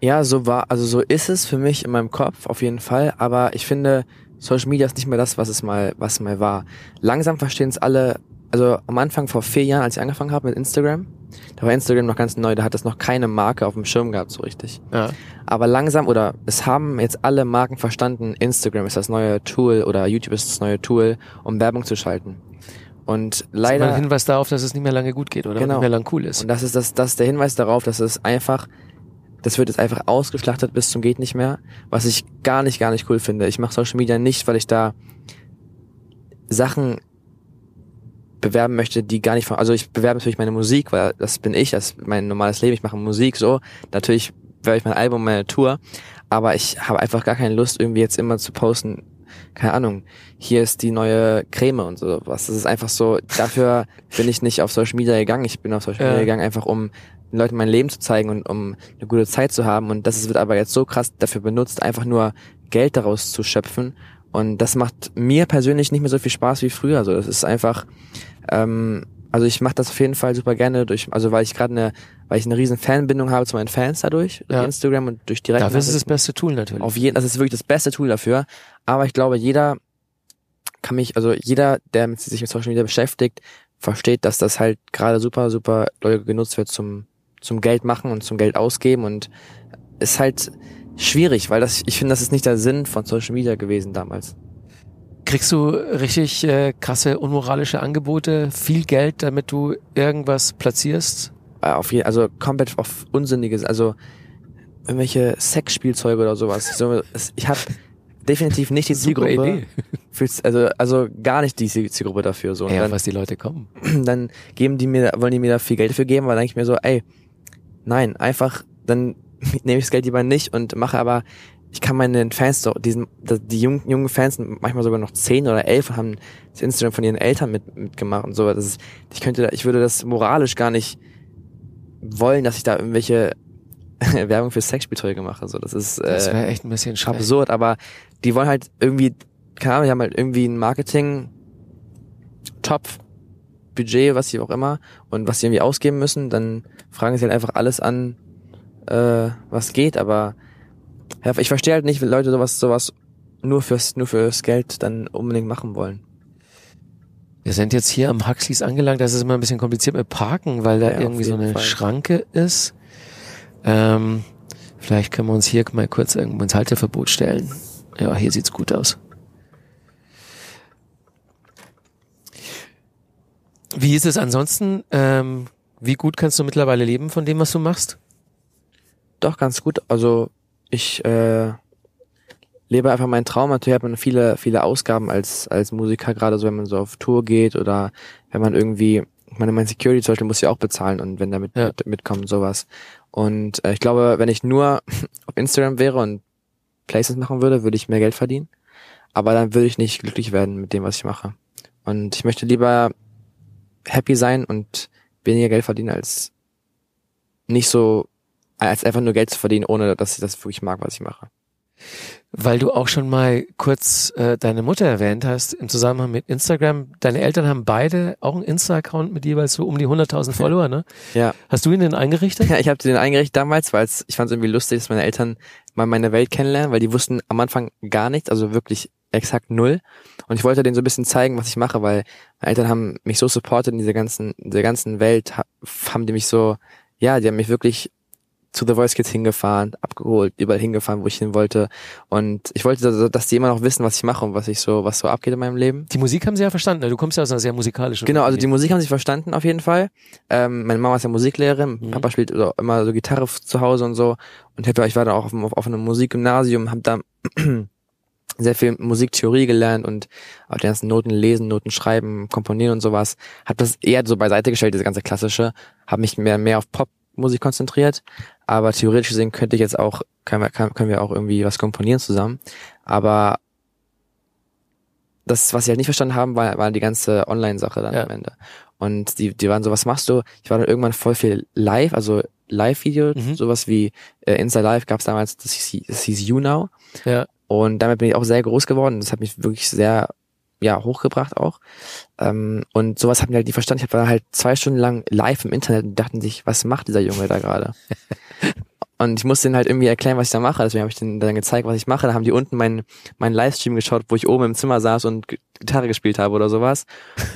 Ja, so war, also so ist es für mich in meinem Kopf auf jeden Fall, aber ich finde, Social Media ist nicht mehr das, was es mal, was mal war. Langsam verstehen es alle, also am Anfang vor vier Jahren, als ich angefangen habe mit Instagram, da war Instagram noch ganz neu, da hat es noch keine Marke auf dem Schirm gehabt, so richtig. Ja. Aber langsam, oder es haben jetzt alle Marken verstanden, Instagram ist das neue Tool oder YouTube ist das neue Tool, um Werbung zu schalten. Und Leider leider. ein Hinweis darauf, dass es nicht mehr lange gut geht oder Genau. nicht mehr lang cool ist. Und das ist das, das ist der Hinweis darauf, dass es einfach, das wird jetzt einfach ausgeschlachtet bis zum geht nicht mehr, was ich gar nicht, gar nicht cool finde. Ich mache Social Media nicht, weil ich da Sachen bewerben möchte, die gar nicht von, also ich bewerbe natürlich meine Musik, weil das bin ich, das ist mein normales Leben, ich mache Musik so. Natürlich bewerbe ich mein Album, meine Tour, aber ich habe einfach gar keine Lust, irgendwie jetzt immer zu posten, keine Ahnung, hier ist die neue Creme und so was. Das ist einfach so, dafür bin ich nicht auf Social Media gegangen. Ich bin auf Social Ja. Media gegangen, einfach um den Leuten mein Leben zu zeigen und um eine gute Zeit zu haben. Und das ist- wird aber jetzt so krass dafür benutzt, einfach nur Geld daraus zu schöpfen. Und das macht mir persönlich nicht mehr so viel Spaß wie früher. Also das ist einfach, ähm, also ich mache das auf jeden Fall super gerne durch, also weil ich gerade eine, weil ich eine riesen Fanbindung habe zu meinen Fans dadurch, durch Ja. Instagram und durch direkt. Dafür ist es das beste Tool natürlich. Auf jeden, das ist wirklich das beste Tool dafür. Aber ich glaube, jeder kann mich, also jeder, der mit, sich mit Social Media beschäftigt, versteht, dass das halt gerade super, super doll genutzt wird zum, zum Geld machen und zum Geld ausgeben und ist halt schwierig, weil das, ich finde, das ist nicht der Sinn von Social Media gewesen damals. Kriegst du richtig äh, krasse unmoralische Angebote, viel Geld, damit du irgendwas platzierst? Äh, Auf jeden, also komplett auf Unsinniges, also irgendwelche Sexspielzeuge oder sowas. So, ich habe definitiv nicht die Zielgruppe. Also, also gar nicht die Zielgruppe dafür. So. Und Ja, dann, was die Leute kommen. dann geben die mir, wollen die mir da viel Geld für geben, aber dann denke ich mir so, ey, nein, einfach, dann nehme ich das Geld lieber nicht und mache aber, ich kann meinen Fans doch, diesen, die jungen, jungen Fans manchmal sogar noch zehn oder elf haben das Instagram von ihren Eltern mit, mitgemacht und so. Das ist, ich könnte, ich würde das moralisch gar nicht wollen, dass ich da irgendwelche Werbung für Sexspielzeuge mache. So, das ist Das äh, wäre echt ein bisschen schade. absurd, aber die wollen halt irgendwie, keine Ahnung, die haben halt irgendwie ein Marketing Topf, Budget, was sie auch immer, und was sie irgendwie ausgeben müssen, dann fragen sie halt einfach alles an, äh, was geht, aber ich verstehe halt nicht, wenn Leute sowas, sowas nur fürs, nur fürs Geld dann unbedingt machen wollen. Wir sind jetzt hier am Huxleys angelangt. Das ist immer ein bisschen kompliziert mit Parken, weil da Ja, irgendwie so eine Fall. Schranke ist. Ähm, vielleicht können wir uns hier mal kurz irgendwo ins Halteverbot stellen. Ja, hier sieht's gut aus. Wie ist es ansonsten? Ähm, wie gut kannst du mittlerweile leben von dem, was du machst? Doch, ganz gut. Also ich äh, lebe einfach meinen Traum. Natürlich hat man viele, viele Ausgaben als, als Musiker, gerade so, wenn man so auf Tour geht oder wenn man irgendwie, ich meine, mein Security zum Beispiel muss ja auch bezahlen und wenn damit Ja. mit, mitkommt, sowas. Und äh, ich glaube, wenn ich nur auf Instagram wäre und Places machen würde, würde ich mehr Geld verdienen. Aber dann würde ich nicht glücklich werden mit dem, was ich mache. Und ich möchte lieber happy sein und weniger Geld verdienen als nicht so als einfach nur Geld zu verdienen, ohne dass ich das wirklich mag, was ich mache. Weil du auch schon mal kurz äh, deine Mutter erwähnt hast im Zusammenhang mit Instagram. Deine Eltern haben beide auch einen Insta-Account mit jeweils so um die 100.000 Follower, ne? Ja. Hast du ihn denn eingerichtet? Ja, ich habe den eingerichtet damals, weil ich fand es irgendwie lustig, dass meine Eltern mal meine Welt kennenlernen, weil die wussten am Anfang gar nichts, also wirklich exakt null. Und ich wollte denen so ein bisschen zeigen, was ich mache, weil meine Eltern haben mich so supportet in dieser ganzen, in dieser ganzen Welt, ha- haben die mich so, ja, die haben mich wirklich zu The Voice Kids hingefahren, abgeholt, überall hingefahren, wo ich hin wollte. Und ich wollte, dass- dass die immer noch wissen, was ich mache und was ich so, was so abgeht in meinem Leben. Die Musik haben sie ja verstanden. ne? Du kommst ja aus einer sehr musikalischen Genau, also die. Musik haben sich verstanden auf jeden Fall. Ähm, meine Mama ist ja Musiklehrerin, Mhm. Papa spielt so immer so Gitarre zu Hause und so. Und ich war da auch auf, einem- auf einem Musikgymnasium, habe da sehr viel Musiktheorie gelernt und auch die ganzen Noten lesen, Noten schreiben, komponieren und sowas. Hab das eher so beiseite gestellt, diese ganze klassische. Hab mich mehr mehr auf Popmusik konzentriert. Aber theoretisch gesehen könnte ich jetzt auch, können wir, können wir auch irgendwie was komponieren zusammen. Aber das, was sie halt nicht verstanden haben, war, war die ganze Online-Sache dann Ja. am Ende. Und die, die waren so, was machst du? Ich war dann irgendwann voll viel live, also Live-Video, Mhm. sowas wie äh, Insta Live gab es damals, das hieß, das hieß You Now. Ja. Und damit bin ich auch sehr groß geworden. Das hat mich wirklich sehr, ja, hochgebracht auch. Ähm, und sowas hatten die halt nie verstanden. Ich war halt zwei Stunden lang live im Internet und dachten sich, was macht dieser Junge da gerade? Und ich musste denen halt irgendwie erklären, was ich da mache. Deswegen habe ich denen dann gezeigt, was ich mache. Da haben die unten meinen meinen Livestream geschaut, wo ich oben im Zimmer saß und Gitarre gespielt habe oder sowas.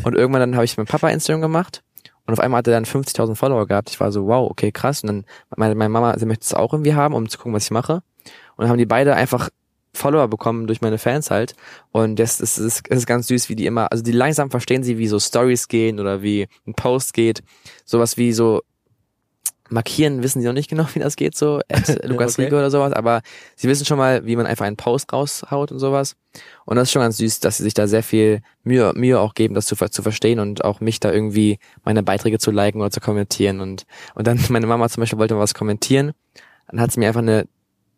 Und irgendwann dann habe ich mit Papa Instagram gemacht. Und auf einmal hat er dann 50.000 Follower gehabt. Ich war so, wow, okay, krass. Und dann meine, meine Mama, sie möchte es auch irgendwie haben, um zu gucken, was ich mache. Und dann haben die beide einfach Follower bekommen durch meine Fans halt. Und das, das, ist, das ist ganz süß, wie die immer, also die langsam verstehen sie, wie so Stories gehen oder wie ein Post geht. Sowas wie so markieren, wissen sie noch nicht genau, wie das geht, so at Lukas Okay. Riege oder sowas, aber sie wissen schon mal, wie man einfach einen Post raushaut und sowas. Und das ist schon ganz süß, dass sie sich da sehr viel Mühe, Mühe auch geben, das zu, zu verstehen und auch mich da irgendwie meine Beiträge zu liken oder zu kommentieren. Und, und dann meine Mama zum Beispiel wollte mal was kommentieren, dann hat sie mir einfach eine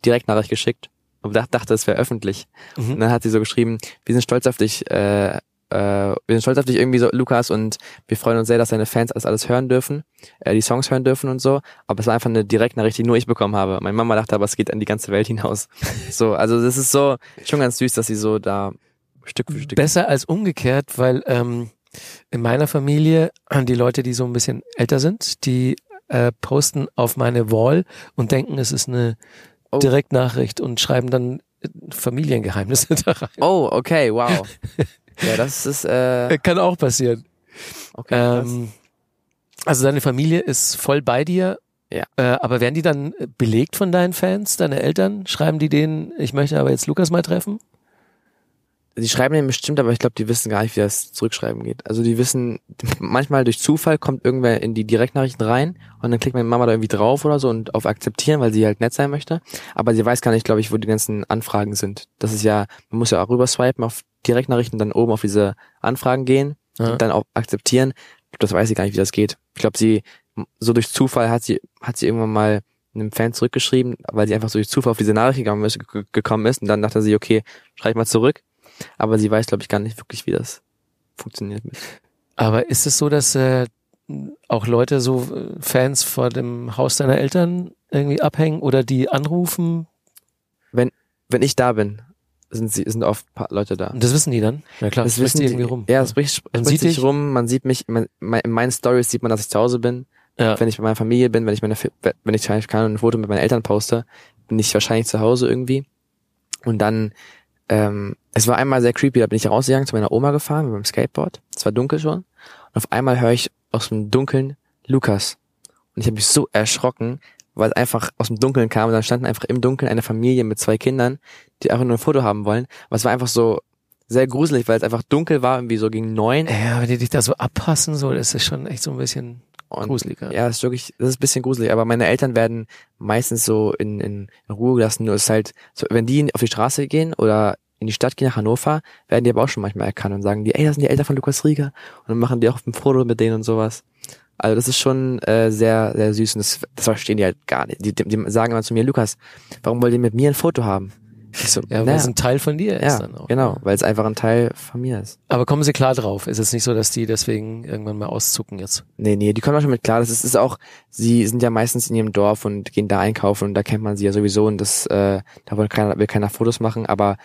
Direktnachricht geschickt und dach- dachte, es wäre öffentlich. Mhm. Und dann hat sie so geschrieben, wir sind stolz auf dich, äh, äh, wir sind stolz auf dich irgendwie so, Lukas, und wir freuen uns sehr, dass deine Fans das alles hören dürfen, äh, die Songs hören dürfen und so. Aber es war einfach eine Direktnachricht, die nur ich bekommen habe. Meine Mama dachte aber, es geht an die ganze Welt hinaus. so, also das ist so schon ganz süß, dass sie so da Stück für Stück. Besser als umgekehrt, weil ähm, in meiner Familie die Leute, die so ein bisschen älter sind, die äh, posten auf meine Wall und denken, es ist eine Oh. Direktnachricht und schreiben dann äh, Familiengeheimnisse da rein. Oh, okay, wow. ja, das ist äh, Äh, Kann auch passieren. okay. Ähm, also deine Familie ist voll bei dir. Ja. Äh, aber werden die dann belegt von deinen Fans, deine Eltern? Schreiben die denen, ich möchte aber jetzt Lukas mal treffen? die schreiben den bestimmt, aber ich glaube, die wissen gar nicht, wie das zurückschreiben geht. Also die wissen, manchmal durch Zufall kommt irgendwer in die Direktnachrichten rein und dann klickt meine Mama da irgendwie drauf oder so und auf akzeptieren, weil sie halt nett sein möchte. Aber sie weiß gar nicht, glaube ich, wo die ganzen Anfragen sind. Das ist ja, man muss ja auch rüber swipen auf Direktnachrichten, dann oben auf diese Anfragen gehen Ja. und dann auch akzeptieren. Das weiß sie gar nicht, wie das geht. Ich glaube, sie, so durch Zufall hat sie, hat sie irgendwann mal einem Fan zurückgeschrieben, weil sie einfach so durch Zufall auf diese Nachricht gekommen ist, und dann dachte sie, okay, schreib mal zurück. Aber sie weiß, glaube ich, gar nicht wirklich, wie das funktioniert. Aber ist es so, dass äh, auch Leute so äh, Fans vor dem Haus deiner Eltern irgendwie abhängen oder die anrufen? Wenn ich da bin, sind sie, sind oft Leute da. Und das wissen die dann? Ja klar, Das spricht wissen die irgendwie rum. Ja, es spricht, Man spricht sieht sich dich. rum, man sieht mich, man, mein- in meinen Stories sieht man, dass ich zu Hause bin. ja. Wenn ich bei meiner Familie bin, wenn ich meine, wenn ich Ahnung, ein Foto mit meinen Eltern poste, bin ich wahrscheinlich zu Hause irgendwie. Und dann, ähm, es war einmal sehr creepy, da bin ich rausgegangen, zu meiner Oma gefahren mit meinem Skateboard. Es war dunkel schon. Und auf einmal höre ich aus dem Dunkeln Lukas. Und ich habe mich so erschrocken, weil es einfach aus dem Dunkeln kam und dann standen einfach im Dunkeln eine Familie mit zwei Kindern, die einfach nur ein Foto haben wollen. Aber es war einfach so sehr gruselig, weil es einfach dunkel war, irgendwie so gegen neun. Ja, wenn die dich da so abpassen, so, das ist schon echt so ein bisschen Und gruselig. Ja. Ist wirklich, das ist ein bisschen gruselig, aber meine Eltern werden meistens so in, in Ruhe gelassen, nur es ist halt, so, wenn die auf die Straße gehen oder in die Stadt gehen nach Hannover, werden die aber auch schon manchmal erkannt und sagen die, ey, das sind die Eltern von Lukas Rieger und dann machen die auch ein Foto mit denen und sowas. Also das ist schon äh, sehr, sehr süß und das, das verstehen die halt gar nicht. Die, die, die sagen immer zu mir, Lukas, warum wollt ihr mit mir ein Foto haben? Ich so, Ja, weil naja, es ein Teil von dir ist ja, dann auch. genau, weil es einfach ein Teil von mir ist. Aber kommen sie klar drauf? Ist es nicht so, dass die deswegen irgendwann mal auszucken jetzt? Nee, nee, die kommen auch schon mit klar. Das ist, ist auch, sie sind ja meistens in ihrem Dorf und gehen da einkaufen und da kennt man sie ja sowieso und das, äh, da will keiner, will keiner Fotos machen, aber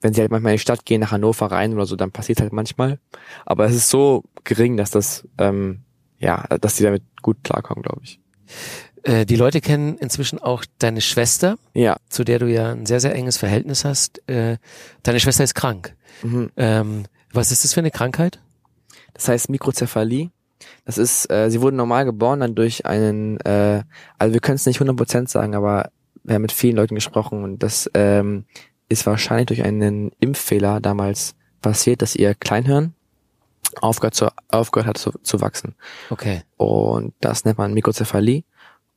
wenn sie halt manchmal in die Stadt gehen, nach Hannover rein oder so, dann passiert halt manchmal. Aber es ist so gering, dass das, ähm, ja, dass die damit gut klarkommen, glaube ich. Äh, die Leute kennen inzwischen auch deine Schwester, Ja. zu der du ja ein sehr, sehr enges Verhältnis hast. Äh, deine Schwester ist krank. Mhm. Ähm, was ist das für eine Krankheit? Das heißt Mikrozephalie. Das ist, äh, sie wurden normal geboren, dann durch einen, äh, also wir können es nicht 100% sagen, aber wir haben mit vielen Leuten gesprochen und das ähm, ist wahrscheinlich durch einen Impffehler damals passiert, dass ihr Kleinhirn aufgehört, zu, aufgehört hat zu, zu wachsen. Okay. Und das nennt man Mikrozephalie.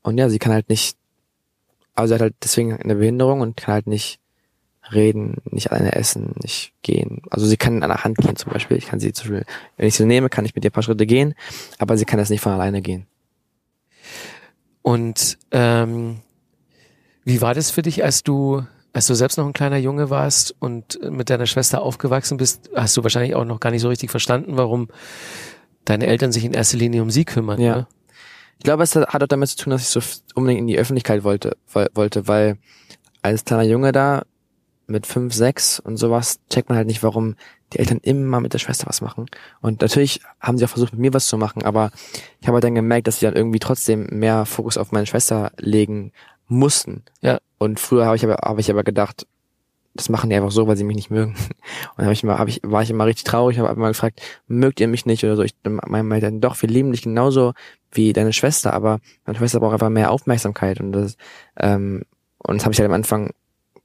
Und ja, sie kann halt nicht, also sie hat halt deswegen eine Behinderung und kann halt nicht reden, nicht alleine essen, nicht gehen. Also sie kann an der Hand gehen zum Beispiel. Ich kann sie zum Beispiel, wenn ich sie nehme, kann ich mit ihr ein paar Schritte gehen, aber sie kann das nicht von alleine gehen. Und ähm, wie war das für dich, als du, als du selbst noch ein kleiner Junge warst und mit deiner Schwester aufgewachsen bist? Hast du wahrscheinlich auch noch gar nicht so richtig verstanden, warum deine Eltern sich in erster Linie um sie kümmern. Ja. Ne? Ich glaube, es hat auch damit zu tun, dass ich so unbedingt in die Öffentlichkeit wollte, woll- wollte, weil als kleiner Junge da mit fünf, sechs und sowas checkt man halt nicht, warum die Eltern immer mit der Schwester was machen. Und natürlich haben sie auch versucht, mit mir was zu machen, aber ich habe halt dann gemerkt, dass sie dann irgendwie trotzdem mehr Fokus auf meine Schwester legen mussten. Ja. Und früher habe ich aber, habe ich aber gedacht, das machen die einfach so, weil sie mich nicht mögen. Und dann hab ich immer, hab ich, war ich immer richtig traurig, habe immer gefragt, mögt ihr mich nicht oder so. Ich meine Eltern, doch, wir lieben dich genauso wie deine Schwester, aber meine Schwester braucht einfach mehr Aufmerksamkeit und das, ähm, und das habe ich halt am Anfang,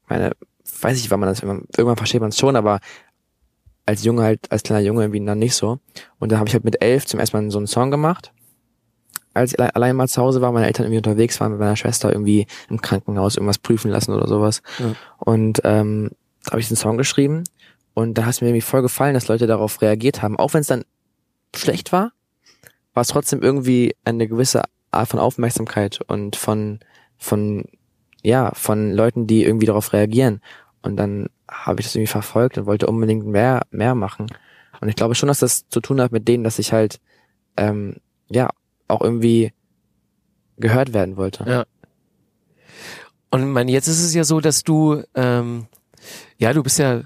meine, weiß ich, wann man das, irgendwann, irgendwann versteht man es schon, aber als Junge halt, als kleiner Junge irgendwie dann nicht so. Und dann habe ich halt mit elf zum ersten Mal so einen Song gemacht, als ich alle- allein mal zu Hause war, meine Eltern irgendwie unterwegs waren mit meiner Schwester irgendwie im Krankenhaus irgendwas prüfen lassen oder sowas. Ja. Und ähm, da habe ich den Song geschrieben und da hat es mir irgendwie voll gefallen, dass Leute darauf reagiert haben, auch wenn es dann schlecht war, war es trotzdem irgendwie eine gewisse Art von Aufmerksamkeit und von von ja von Leuten, die irgendwie darauf reagieren. Und dann habe ich das irgendwie verfolgt und wollte unbedingt mehr mehr machen. Und ich glaube schon, dass das zu tun hat mit denen, dass ich halt ähm, ja auch irgendwie gehört werden wollte. Ja. Und ich meine, jetzt ist es ja so, dass du, ähm, ja, du bist ja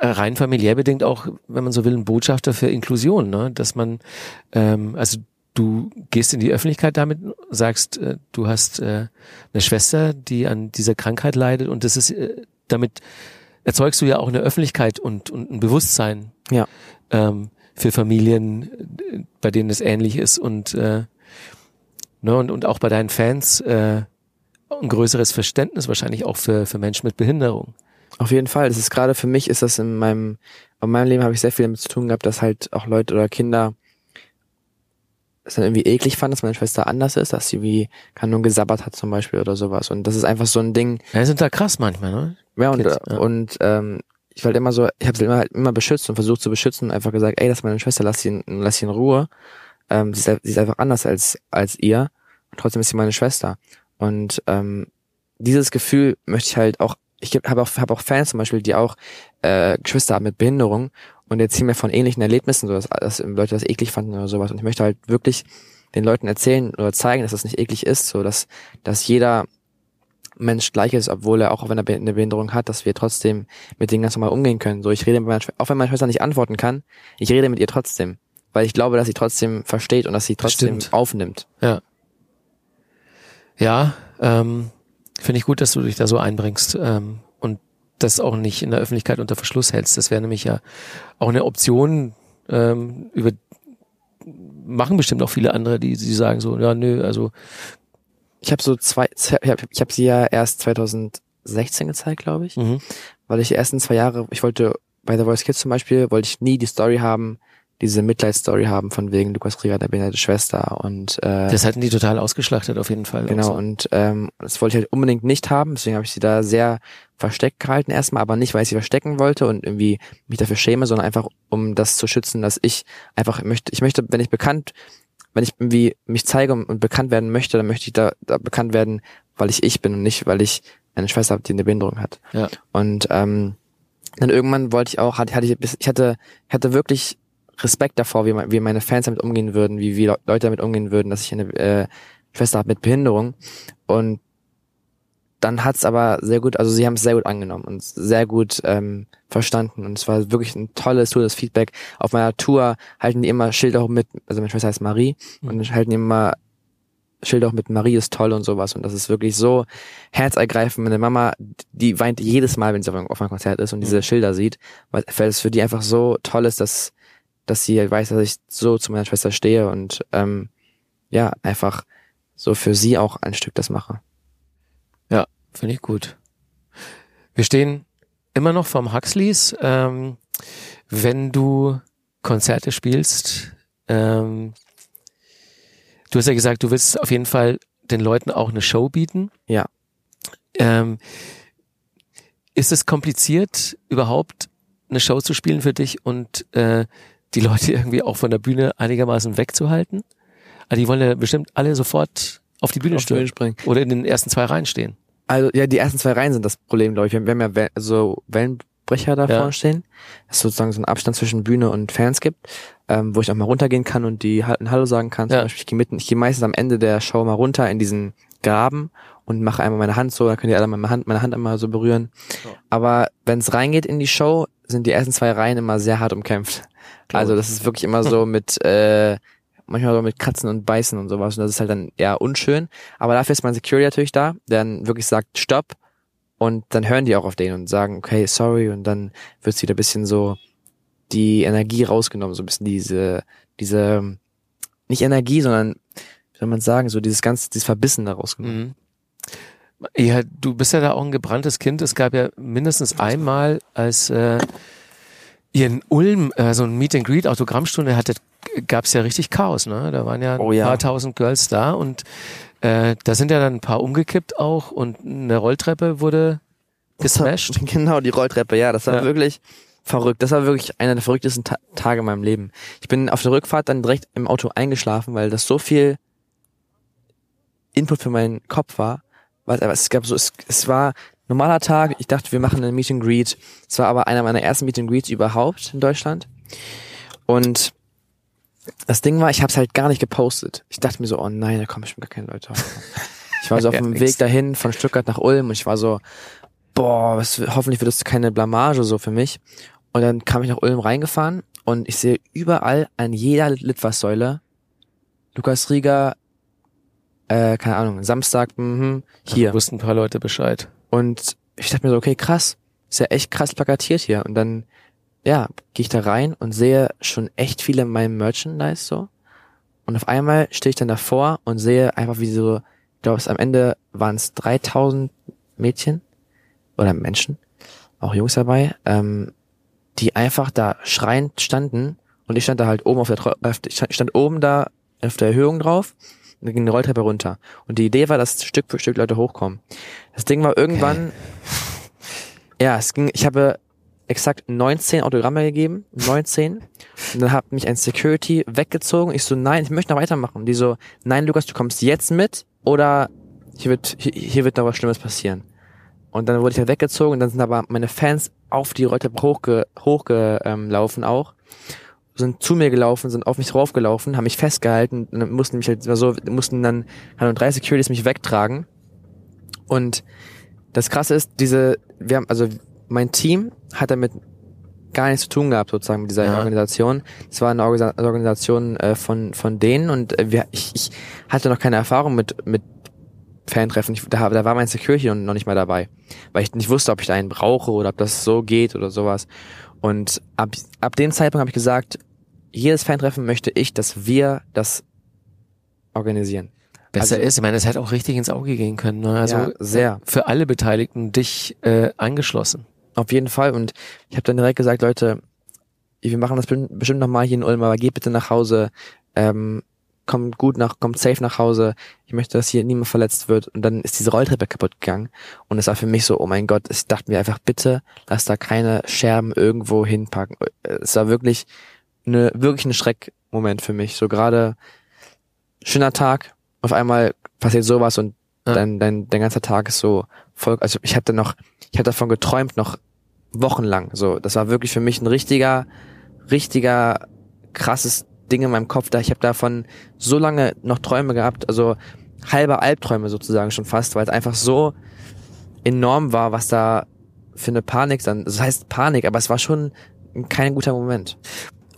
äh, rein familiär bedingt auch, wenn man so will, ein Botschafter für Inklusion, ne? Dass man, ähm, also du gehst in die Öffentlichkeit damit, sagst, äh, du hast äh, eine Schwester, die an dieser Krankheit leidet und das ist, äh, damit erzeugst du ja auch eine Öffentlichkeit und, und ein Bewusstsein Ja. ähm, für Familien, bei denen es ähnlich ist und äh, ne, und, und auch bei deinen Fans äh, ein größeres Verständnis wahrscheinlich auch für, für Menschen mit Behinderung. Auf jeden Fall. Das ist gerade für mich ist das in meinem, in meinem Leben habe ich sehr viel damit zu tun gehabt, dass halt auch Leute oder Kinder es dann irgendwie eklig fanden, dass meine Schwester anders ist, dass sie wie kann nur gesabbert hat zum Beispiel oder sowas. Und das ist einfach so ein Ding. Ja, sind da krass manchmal, ne? Ja, und, Kids, ja. und ähm, ich war halt immer so, ich habe sie immer, halt immer beschützt und versucht zu beschützen und einfach gesagt, ey, das ist meine Schwester, lass sie lass sie in Ruhe. Ähm, sie, ist, sie ist einfach anders als, als ihr. Und trotzdem ist sie meine Schwester. Und ähm, dieses Gefühl möchte ich halt auch, ich habe auch, hab auch Fans zum Beispiel, die auch äh, Geschwister haben mit Behinderung und erzählen mir von ähnlichen Erlebnissen, so dass, dass Leute das eklig fanden oder sowas. Und ich möchte halt wirklich den Leuten erzählen oder zeigen, dass das nicht eklig ist, so dass, dass jeder Mensch gleich ist, obwohl er auch wenn er eine Behinderung hat, dass wir trotzdem mit denen ganz normal umgehen können. So, ich rede mit meiner auch wenn meine Schwester nicht antworten kann, ich rede mit ihr trotzdem. Weil ich glaube, dass sie trotzdem versteht und dass sie trotzdem Bestimmt. aufnimmt. Ja. Ja, ähm, finde ich gut, dass du dich da so einbringst ähm, und das auch nicht in der Öffentlichkeit unter Verschluss hältst. Das wäre nämlich ja auch eine Option, ähm, über machen bestimmt auch viele andere, die, die sagen so, ja, nö, also Ich habe so zwei, ich habe ich hab sie ja erst 2016 gezeigt, glaube ich. mhm. weil ich die ersten zwei Jahre, ich wollte bei The Voice Kids zum Beispiel, wollte ich nie die Story haben, diese Mitleidsstory haben von wegen Lukas Rieger, der behinderte Schwester und äh, das hatten die total ausgeschlachtet auf jeden Fall. genau so. und ähm, das wollte ich halt unbedingt nicht haben, deswegen habe ich sie da sehr versteckt gehalten erstmal, aber nicht, weil ich sie verstecken wollte und irgendwie mich dafür schäme, sondern einfach um das zu schützen, dass ich einfach möchte, ich möchte, wenn ich bekannt, wenn ich irgendwie mich zeige und, und bekannt werden möchte, dann möchte ich da, da bekannt werden, weil ich ich bin und nicht, weil ich eine Schwester habe, die eine Behinderung hat. Ja. Und ähm, dann irgendwann wollte ich auch, hatte, hatte ich, ich hatte, ich hatte wirklich Respekt davor, wie, wie meine Fans damit umgehen würden, wie, wie Le- Leute damit umgehen würden, dass ich eine äh, Schwester habe mit Behinderung. Und dann hat's aber sehr gut, also sie haben es sehr gut angenommen und sehr gut ähm, verstanden. Und es war wirklich ein tolles, tolles Feedback. Auf meiner Tour halten die immer Schilder hoch mit, also meine Schwester heißt Marie, und dann halten die immer Schilder auch mit Marie ist toll und sowas. Und das ist wirklich so herzergreifend. Meine Mama, die weint jedes Mal, wenn sie auf einem, Konzert ist und diese Mhm. Schilder sieht, weil es für die einfach so toll ist, dass, dass sie halt weiß, dass ich so zu meiner Schwester stehe und ähm, ja, einfach so für sie auch ein Stück das mache. Ja, finde ich gut. Wir stehen immer noch vorm Huxleys. Ähm, wenn du Konzerte spielst, ähm, du hast ja gesagt, du willst auf jeden Fall den Leuten auch eine Show bieten. Ja. Ähm, ist es kompliziert, überhaupt eine Show zu spielen für dich und äh, die Leute irgendwie auch von der Bühne einigermaßen wegzuhalten? Also die wollen ja bestimmt alle sofort auf die Bühne Auf die Bühne springen. oder in den ersten zwei Reihen stehen. Also ja, die ersten zwei Reihen sind das Problem, glaube ich. Wir haben, wir haben ja so Wellenbrecher da Ja. vorne stehen, dass es sozusagen so einen Abstand zwischen Bühne und Fans gibt, ähm, wo ich auch mal runtergehen kann und die halt ein Hallo sagen kann. Zum Ja. Beispiel, ich gehe mitten, ich gehe meistens am Ende der Show mal runter in diesen Graben und mache einmal meine Hand so, dann könnt ihr alle meine Hand, meine Hand einmal so berühren. Aber wenn es reingeht in die Show, sind die ersten zwei Reihen immer sehr hart umkämpft. Also das ist wirklich immer so mit äh, manchmal so mit Kratzen und Beißen und sowas. Und das ist halt dann eher unschön. Aber dafür ist mein Security natürlich da, der dann wirklich sagt, stopp. Und dann hören die auch auf den und sagen, okay, sorry. Und dann wird wieder ein bisschen so die Energie rausgenommen, so ein bisschen diese, diese, nicht Energie, sondern, wie soll man sagen, so dieses ganze, dieses Verbissen da rausgenommen. Mhm. Ja, du bist ja da auch ein gebranntes Kind. Es gab ja mindestens einmal, als äh, ihr in Ulm äh, so ein Meet and Greet Autogrammstunde hattet, gab es ja richtig Chaos. Ne? Da waren ja ein Oh ja. paar tausend Girls da und äh, da sind ja dann ein paar umgekippt auch und eine Rolltreppe wurde gesmashed. Genau, die Rolltreppe, ja, das war Ja. wirklich verrückt. Das war wirklich einer der verrücktesten Ta Tage in meinem Leben. Ich bin auf der Rückfahrt dann direkt im Auto eingeschlafen, weil das so viel Input für meinen Kopf war. Weil aber es gab so, es, es war normaler Tag. Ich dachte, wir machen ein Meet and Greet. Es war aber einer meiner ersten Meet and Greets überhaupt in Deutschland. Und das Ding war, ich habe es halt gar nicht gepostet. Ich dachte mir so, oh nein, da kommen bestimmt gar keine Leute. Ich war so auf dem. Weg dahin von Stuttgart nach Ulm und ich war so, boah, was, hoffentlich wird das keine Blamage so für mich. Und dann kam ich nach Ulm reingefahren und ich sehe überall an jeder Litfaßsäule Lukas Rieger, äh, keine Ahnung, Samstag, mhm, hier. Da wussten ein paar Leute Bescheid. Und ich dachte mir so, okay, krass, ist ja echt krass plakatiert hier. Und dann, ja, gehe ich da rein und sehe schon echt viele in meinem Merchandise so. Und auf einmal stehe ich dann davor und sehe einfach wie so, ich glaube, am Ende waren es 3000 Mädchen oder Menschen. auch Jungs dabei, ähm, die einfach da schreiend standen und ich stand da halt oben auf der, auf- ich stand- oben da auf der Erhöhung drauf ging eine Rolltreppe runter. Und die Idee war, dass Stück für Stück Leute hochkommen. Das Ding war irgendwann, ja, es ging, ich habe exakt 19 Autogramme gegeben, 19. Und dann hat mich ein Security weggezogen. Ich so, nein, ich möchte noch weitermachen. Die so, nein, Lukas, du kommst jetzt mit oder hier wird, hier, hier wird noch was Schlimmes passieren. Und dann wurde ich halt weggezogen und dann sind aber meine Fans auf die Rolltreppe hochge, hochgelaufen ähm, auch sind zu mir gelaufen, sind auf mich draufgelaufen, haben mich festgehalten und dann mussten mich halt so, mussten dann halt drei Securities mich wegtragen. Und das krasse ist, diese, wir haben, also mein Team hat damit gar nichts zu tun gehabt, sozusagen, mit dieser Ja. Organisation. Es war eine Orga- Organisation äh, von, von denen und äh, wir, ich, ich hatte noch keine Erfahrung mit, mit Fantreffen. Ich, da, da war mein Security noch noch nicht mal dabei, weil ich nicht wusste, ob ich da einen brauche oder ob das so geht oder sowas. Und ab, ab dem Zeitpunkt habe ich gesagt, jedes Fantreffen möchte ich, dass wir das organisieren. Besser Also- ist, ich meine, es hätte auch richtig ins Auge gehen können. Ne? Also Ja, sehr. für alle Beteiligten dich äh, eingeschlossen. Auf jeden Fall. Und ich habe dann direkt gesagt, Leute, wir machen das bestimmt bestimmt nochmal hier in Ulm, aber geht bitte nach Hause. Ähm, kommt gut nach, kommt safe nach Hause. Ich möchte, dass hier niemand verletzt wird. Und dann ist diese Rolltreppe kaputt gegangen. Und es war für mich so, oh mein Gott, ich dachte mir einfach, bitte, lass da keine Scherben irgendwo hinpacken. Es war wirklich eine, wirklich ein Schreckmoment für mich. So gerade schöner Tag, auf einmal passiert sowas und Ja. dein, dein, dein ganzer Tag ist so voll, also ich habe dann noch, ich habe davon geträumt noch wochenlang. So, das war wirklich für mich ein richtiger, richtiger krasses Ding in meinem Kopf. Da ich habe davon so lange noch Träume gehabt, also halbe Albträume sozusagen schon fast, weil es einfach so enorm war, was da für eine Panik dann. Das heißt Panik, aber es war schon kein guter Moment.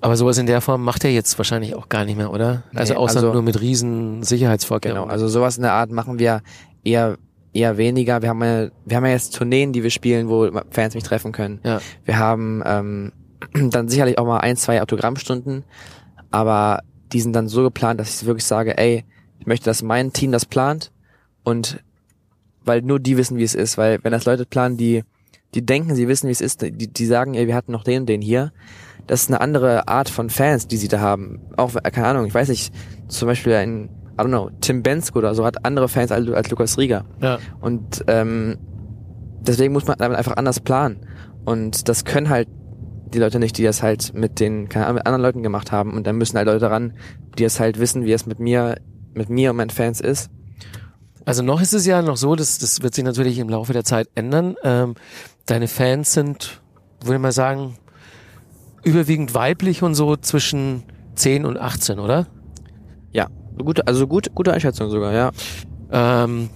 Aber sowas in der Form macht er jetzt wahrscheinlich auch gar nicht mehr, oder? Also Nee, außer also- nur mit riesen Sicherheitsvorkehrungen. Genau, also sowas in der Art machen wir eher eher weniger. Wir haben ja, wir haben ja jetzt Tourneen, die wir spielen, wo Fans mich treffen können. Ja. Wir haben ähm, dann sicherlich auch mal ein, zwei Autogrammstunden, aber die sind dann so geplant, dass ich wirklich sage, ey, ich möchte, dass mein Team das plant und weil nur die wissen, wie es ist, weil wenn das Leute planen, die die denken, sie wissen, wie es ist, die, die sagen, ey, wir hatten noch den und den hier, das ist eine andere Art von Fans, die sie da haben. Auch, keine Ahnung, ich weiß nicht, zum Beispiel ein, I don't know, Tim Bensko oder so hat andere Fans als, als Lukas Rieger. ja. Und ähm, deswegen muss man damit einfach anders planen. Und das können halt die Leute nicht, die das halt mit den keine Ahnung, mit anderen Leuten gemacht haben. Und dann müssen halt Leute ran, die es halt wissen, wie es mit mir, mit mir und meinen Fans ist. Also noch ist es ja noch so, das, das wird sich natürlich im Laufe der Zeit ändern. Ähm, deine Fans sind, würde ich mal sagen, überwiegend weiblich und so zwischen 10 und 18, oder? Ja, gute, also gut, gute Einschätzung sogar, ja. Ähm,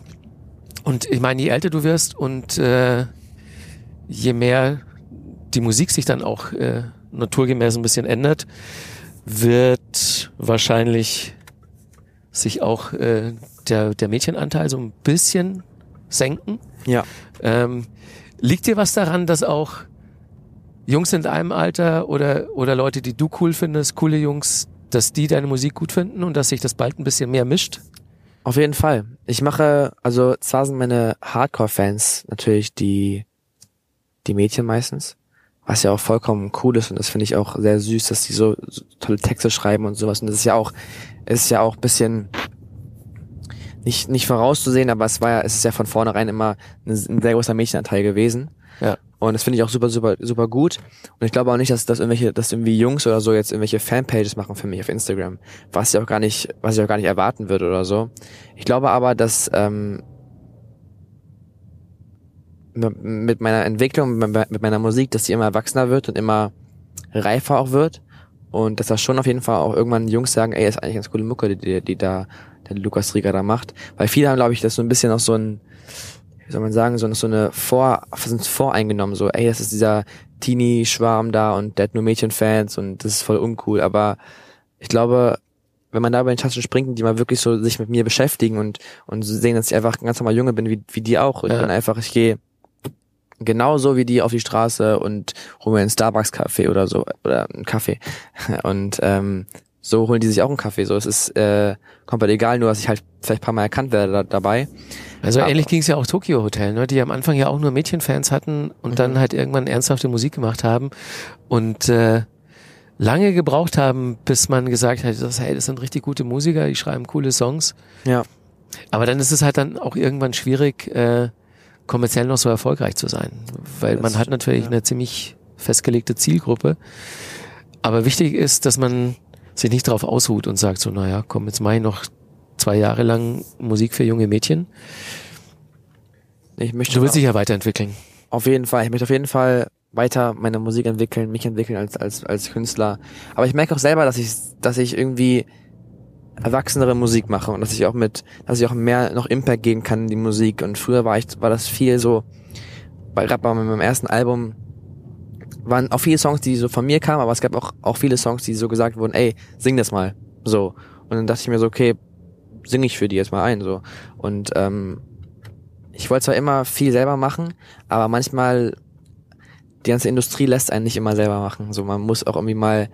und ich meine, je älter du wirst und äh, je mehr die Musik sich dann auch äh, naturgemäß ein bisschen ändert, wird wahrscheinlich sich auch äh, der, der Mädchenanteil so ein bisschen senken. Ja. Ähm, liegt dir was daran, dass auch Jungs in deinem Alter oder, oder Leute, die du cool findest, coole Jungs, dass die deine Musik gut finden und dass sich das bald ein bisschen mehr mischt? Auf jeden Fall. Ich mache, also zwar sind meine Hardcore-Fans natürlich die, die Mädchen meistens, was ja auch vollkommen cool ist und das finde ich auch sehr süß, dass die so, so tolle Texte schreiben und sowas. Und das ist ja auch, ist ja auch bisschen nicht, nicht vorauszusehen, aber es war ja, es ist ja von vornherein immer ein, ein sehr großer Mädchenanteil gewesen. Ja. Und das finde ich auch super, super, super gut. Und ich glaube auch nicht, dass, dass irgendwelche, dass irgendwie Jungs oder so jetzt irgendwelche Fanpages machen für mich auf Instagram. Was ich auch gar nicht, was ich auch gar nicht erwarten würde oder so. Ich glaube aber, dass ähm, mit meiner Entwicklung, mit me- mit meiner Musik, dass die immer erwachsener wird und immer reifer auch wird. Und dass das schon auf jeden Fall auch irgendwann Jungs sagen, ey, das ist eigentlich ganz coole Mucke, die, die, da der Lukas Rieger da macht. Weil viele haben, glaube ich, das so ein bisschen noch so ein, wie soll man sagen, so, so eine Vor, sind voreingenommen, so, ey, das ist dieser Teenie-Schwarm da und der hat nur Mädchenfans und das ist voll uncool. Aber ich glaube, wenn man da über den Tasten springt und die mal wirklich so sich mit mir beschäftigen und, und sehen, dass ich einfach ein ganz normal Junge bin, wie, wie die auch. Ich Ja. bin einfach, ich gehe genauso wie die auf die Straße und hole mir einen Starbucks-Kaffee oder so, oder einen Kaffee. Und ähm, so holen die sich auch einen Kaffee. So, es ist äh, komplett egal, nur dass ich halt vielleicht ein paar Mal erkannt werde da, dabei. Also Aber- ähnlich ging es ja auch Tokyo Hotel, ne? die am Anfang ja auch nur Mädchenfans hatten und Mhm. dann halt irgendwann ernsthafte Musik gemacht haben und äh, lange gebraucht haben, bis man gesagt hat, das, hey, das sind richtig gute Musiker, die schreiben coole Songs. Ja. Aber dann ist es halt dann auch irgendwann schwierig, äh, kommerziell noch so erfolgreich zu sein, weil Das man hat natürlich ja. eine ziemlich festgelegte Zielgruppe. Aber wichtig ist, dass man sich nicht darauf ausruht und sagt so, naja, komm, jetzt mache ich noch zwei Jahre lang Musik für junge Mädchen. Ich möchte Du willst dich ja weiterentwickeln. Auf jeden Fall. Ich möchte auf jeden Fall weiter meine Musik entwickeln, mich entwickeln als, als, als Künstler. Aber ich merke auch selber, dass ich, dass ich irgendwie erwachsenere Musik mache und dass ich auch mit, dass ich auch mehr noch Impact geben kann in die Musik. Und früher war ich, war das viel so, bei gerade bei meinem ersten Album waren auch viele Songs, die so von mir kamen, aber es gab auch, auch viele Songs, die so gesagt wurden, ey, sing das mal. So. Und dann dachte ich mir so, okay, singe ich für die jetzt mal ein, so. Und, ähm, ich wollte zwar immer viel selber machen, aber manchmal die ganze Industrie lässt einen nicht immer selber machen. So, man muss auch irgendwie mal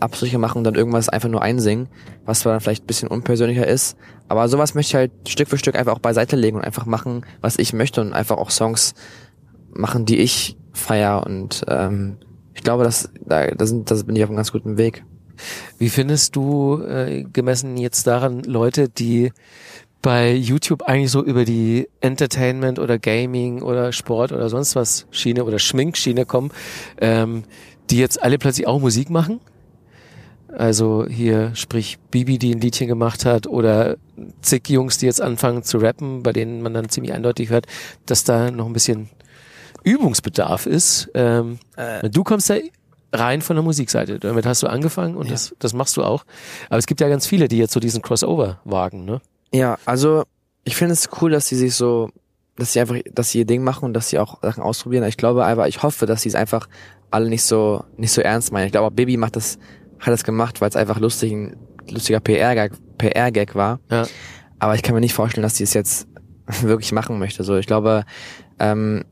Abstriche machen und dann irgendwas einfach nur einsingen, was zwar dann vielleicht ein bisschen unpersönlicher ist, aber sowas möchte ich halt Stück für Stück einfach auch beiseite legen und einfach machen, was ich möchte und einfach auch Songs machen, die ich feier und ähm, ich glaube, dass da, da sind, das bin ich auf einem ganz guten Weg. Wie findest du, äh, gemessen jetzt daran, Leute, die bei YouTube eigentlich so über die Entertainment oder Gaming oder Sport oder sonst was Schiene oder Schminkschiene kommen, ähm, die jetzt alle plötzlich auch Musik machen? Also hier sprich Bibi, die ein Liedchen gemacht hat oder zig Jungs, die jetzt anfangen zu rappen, bei denen man dann ziemlich eindeutig hört, dass da noch ein bisschen Übungsbedarf ist. Ähm, Du kommst ja rein von der Musikseite. Damit hast du angefangen und Ja. das, das machst du auch. Aber es gibt ja ganz viele, die jetzt so diesen Crossover wagen, ne? Ja, also ich finde es cool, dass sie sich so, dass sie einfach, dass sie ihr Ding machen und dass sie auch Sachen ausprobieren. Ich glaube einfach, ich hoffe, dass sie es einfach alle nicht so, nicht so ernst meinen. Ich glaube, Baby macht das, hat das gemacht, weil es einfach lustig, ein lustiger PR-Gag PR-Gag war. Ja. Aber ich kann mir nicht vorstellen, dass sie es jetzt wirklich machen möchte. So, ich glaube, ähm,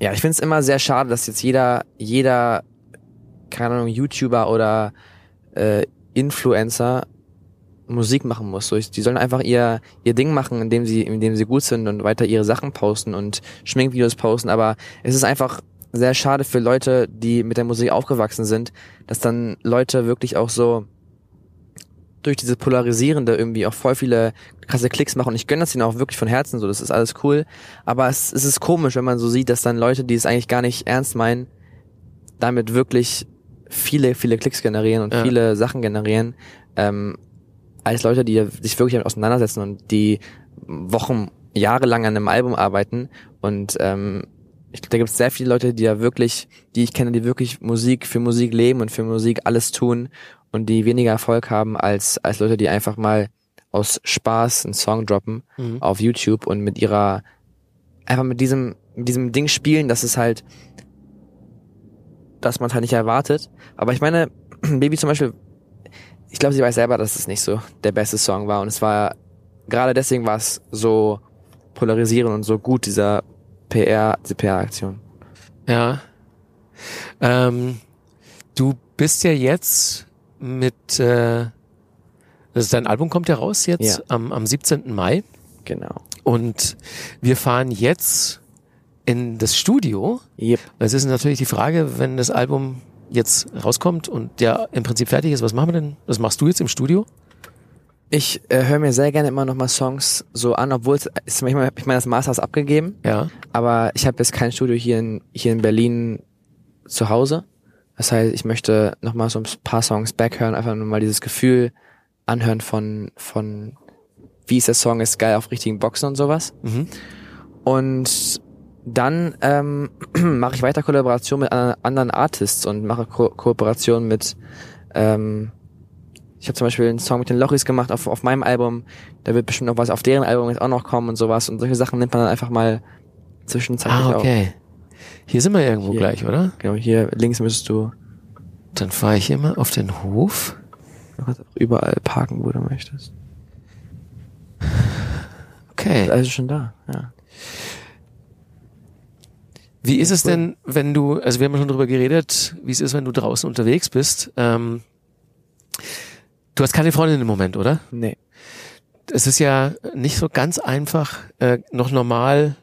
ja, ich finde es immer sehr schade, dass jetzt jeder, jeder, keine Ahnung, YouTuber oder äh, Influencer Musik machen muss. So, ich, die sollen einfach ihr ihr Ding machen, indem sie indem sie gut sind und weiter ihre Sachen posten und Schminkvideos posten. Aber es ist einfach sehr schade für Leute, die mit der Musik aufgewachsen sind, dass dann Leute wirklich auch so durch diese polarisierende irgendwie auch voll viele krasse Klicks machen. Und ich gönne das ihnen auch wirklich von Herzen so. Das ist alles cool. Aber es, es ist komisch, wenn man so sieht, dass dann Leute, die es eigentlich gar nicht ernst meinen, damit wirklich viele, viele Klicks generieren und Ja. viele Sachen generieren, ähm, als Leute, die sich wirklich damit auseinandersetzen und die Wochen, Jahre lang an einem Album arbeiten. Und ähm, ich, da gibt es sehr viele Leute, die ja wirklich, die ich kenne, die wirklich Musik für Musik leben und für Musik alles tun und die weniger Erfolg haben als, als Leute, die einfach mal aus Spaß einen Song droppen Mhm. auf YouTube und mit ihrer einfach mit diesem mit diesem Ding spielen, dass es halt dass man halt nicht erwartet. Aber ich meine, Baby zum Beispiel, ich glaube, sie weiß selber, dass es nicht so der beste Song war und es war gerade deswegen war es so polarisierend und so gut dieser PR, diese PR-Aktion. Ja. Ähm, du bist ja jetzt mit, äh, also dein Album kommt ja raus jetzt Ja. am, am 17. Mai Genau. und wir fahren jetzt in das Studio. Yep. Es ist natürlich die Frage, wenn das Album jetzt rauskommt und ja im Prinzip fertig ist, was machen wir denn? Was machst du jetzt im Studio? Ich äh, höre mir sehr gerne immer noch mal Songs so an, obwohl es ist manchmal, ich meine, das Master ist abgegeben, Ja. aber ich habe jetzt kein Studio hier in hier in Berlin zu Hause. Das heißt, ich möchte noch mal so ein paar Songs backhören, einfach nur mal dieses Gefühl anhören von von wie ist der Song ist geil auf richtigen Boxen und sowas. Mhm. Und dann ähm, mache ich weiter Kollaboration mit an- anderen Artists und mache Ko Kooperation mit ähm, ich habe zum Beispiel einen Song mit den Lochis gemacht auf, auf meinem Album. Da wird bestimmt noch was auf deren Album jetzt auch noch kommen und sowas. Und solche Sachen nimmt man dann einfach mal zwischenzeitlich Ah, okay. Hier sind wir irgendwo Hier. gleich, oder? auf. Genau, hier links müsstest du Dann fahre ich hier mal auf den Hof. du kannst auch überall parken, wo du möchtest. Okay. Also schon da, ja. Wie ist es denn, wenn du, also wir haben ja schon drüber geredet, wie es ist, wenn du draußen unterwegs bist. Ähm, du hast keine Freundin im Moment, oder? Nee. es ist ja nicht so ganz einfach, äh, noch normal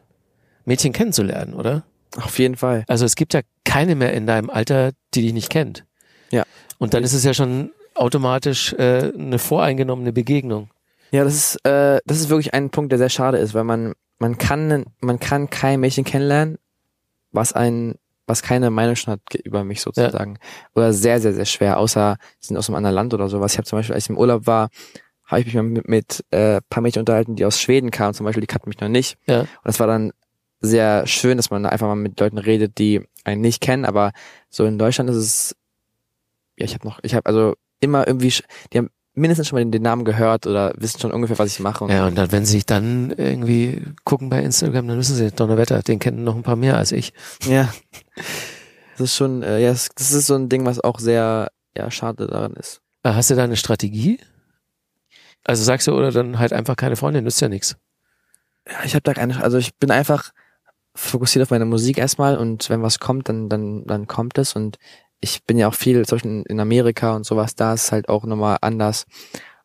Mädchen kennenzulernen, oder? Auf jeden Fall. Also es gibt ja keine mehr in deinem Alter, die dich nicht kennt. Ja. Und dann ist es ja schon automatisch äh, eine voreingenommene Begegnung. Ja, das ist, äh, das ist wirklich ein Punkt, der sehr schade ist, weil man, man kann, man kann kein Mädchen kennenlernen, was ein, was keine Meinung schon hat über mich sozusagen. Oder sehr, sehr, sehr schwer, außer sie sind aus einem anderen Land oder sowas. Ich habe zum Beispiel, als ich im Urlaub war, habe ich mich mal mit, mit äh, paar Mädchen unterhalten, die aus Schweden kamen, zum Beispiel, die kannten mich noch nicht. Ja. Und das war dann sehr schön, dass man einfach mal mit Leuten redet, die einen nicht kennen, aber so in Deutschland ist es, ja, ich habe noch, ich habe also immer irgendwie, die haben mindestens schon mal den, den Namen gehört oder wissen schon ungefähr, was ich mache. Und Ja, und dann, wenn sie sich dann irgendwie gucken bei Instagram, dann wissen sie, Donnerwetter, den kennen noch ein paar mehr als ich. Ja. Das ist schon, äh, ja, das, das ist so ein Ding, was auch sehr, ja, schade daran ist. Äh, Hast du da eine Strategie? Also sagst du, oder dann halt einfach keine Freundin, nützt ja nichts. Ja, ich habe da keine, also ich bin einfach fokussiert auf meine Musik erstmal und wenn was kommt, dann, dann, dann kommt es und ich bin ja auch viel, zum Beispiel in Amerika und sowas, da ist halt auch nochmal anders.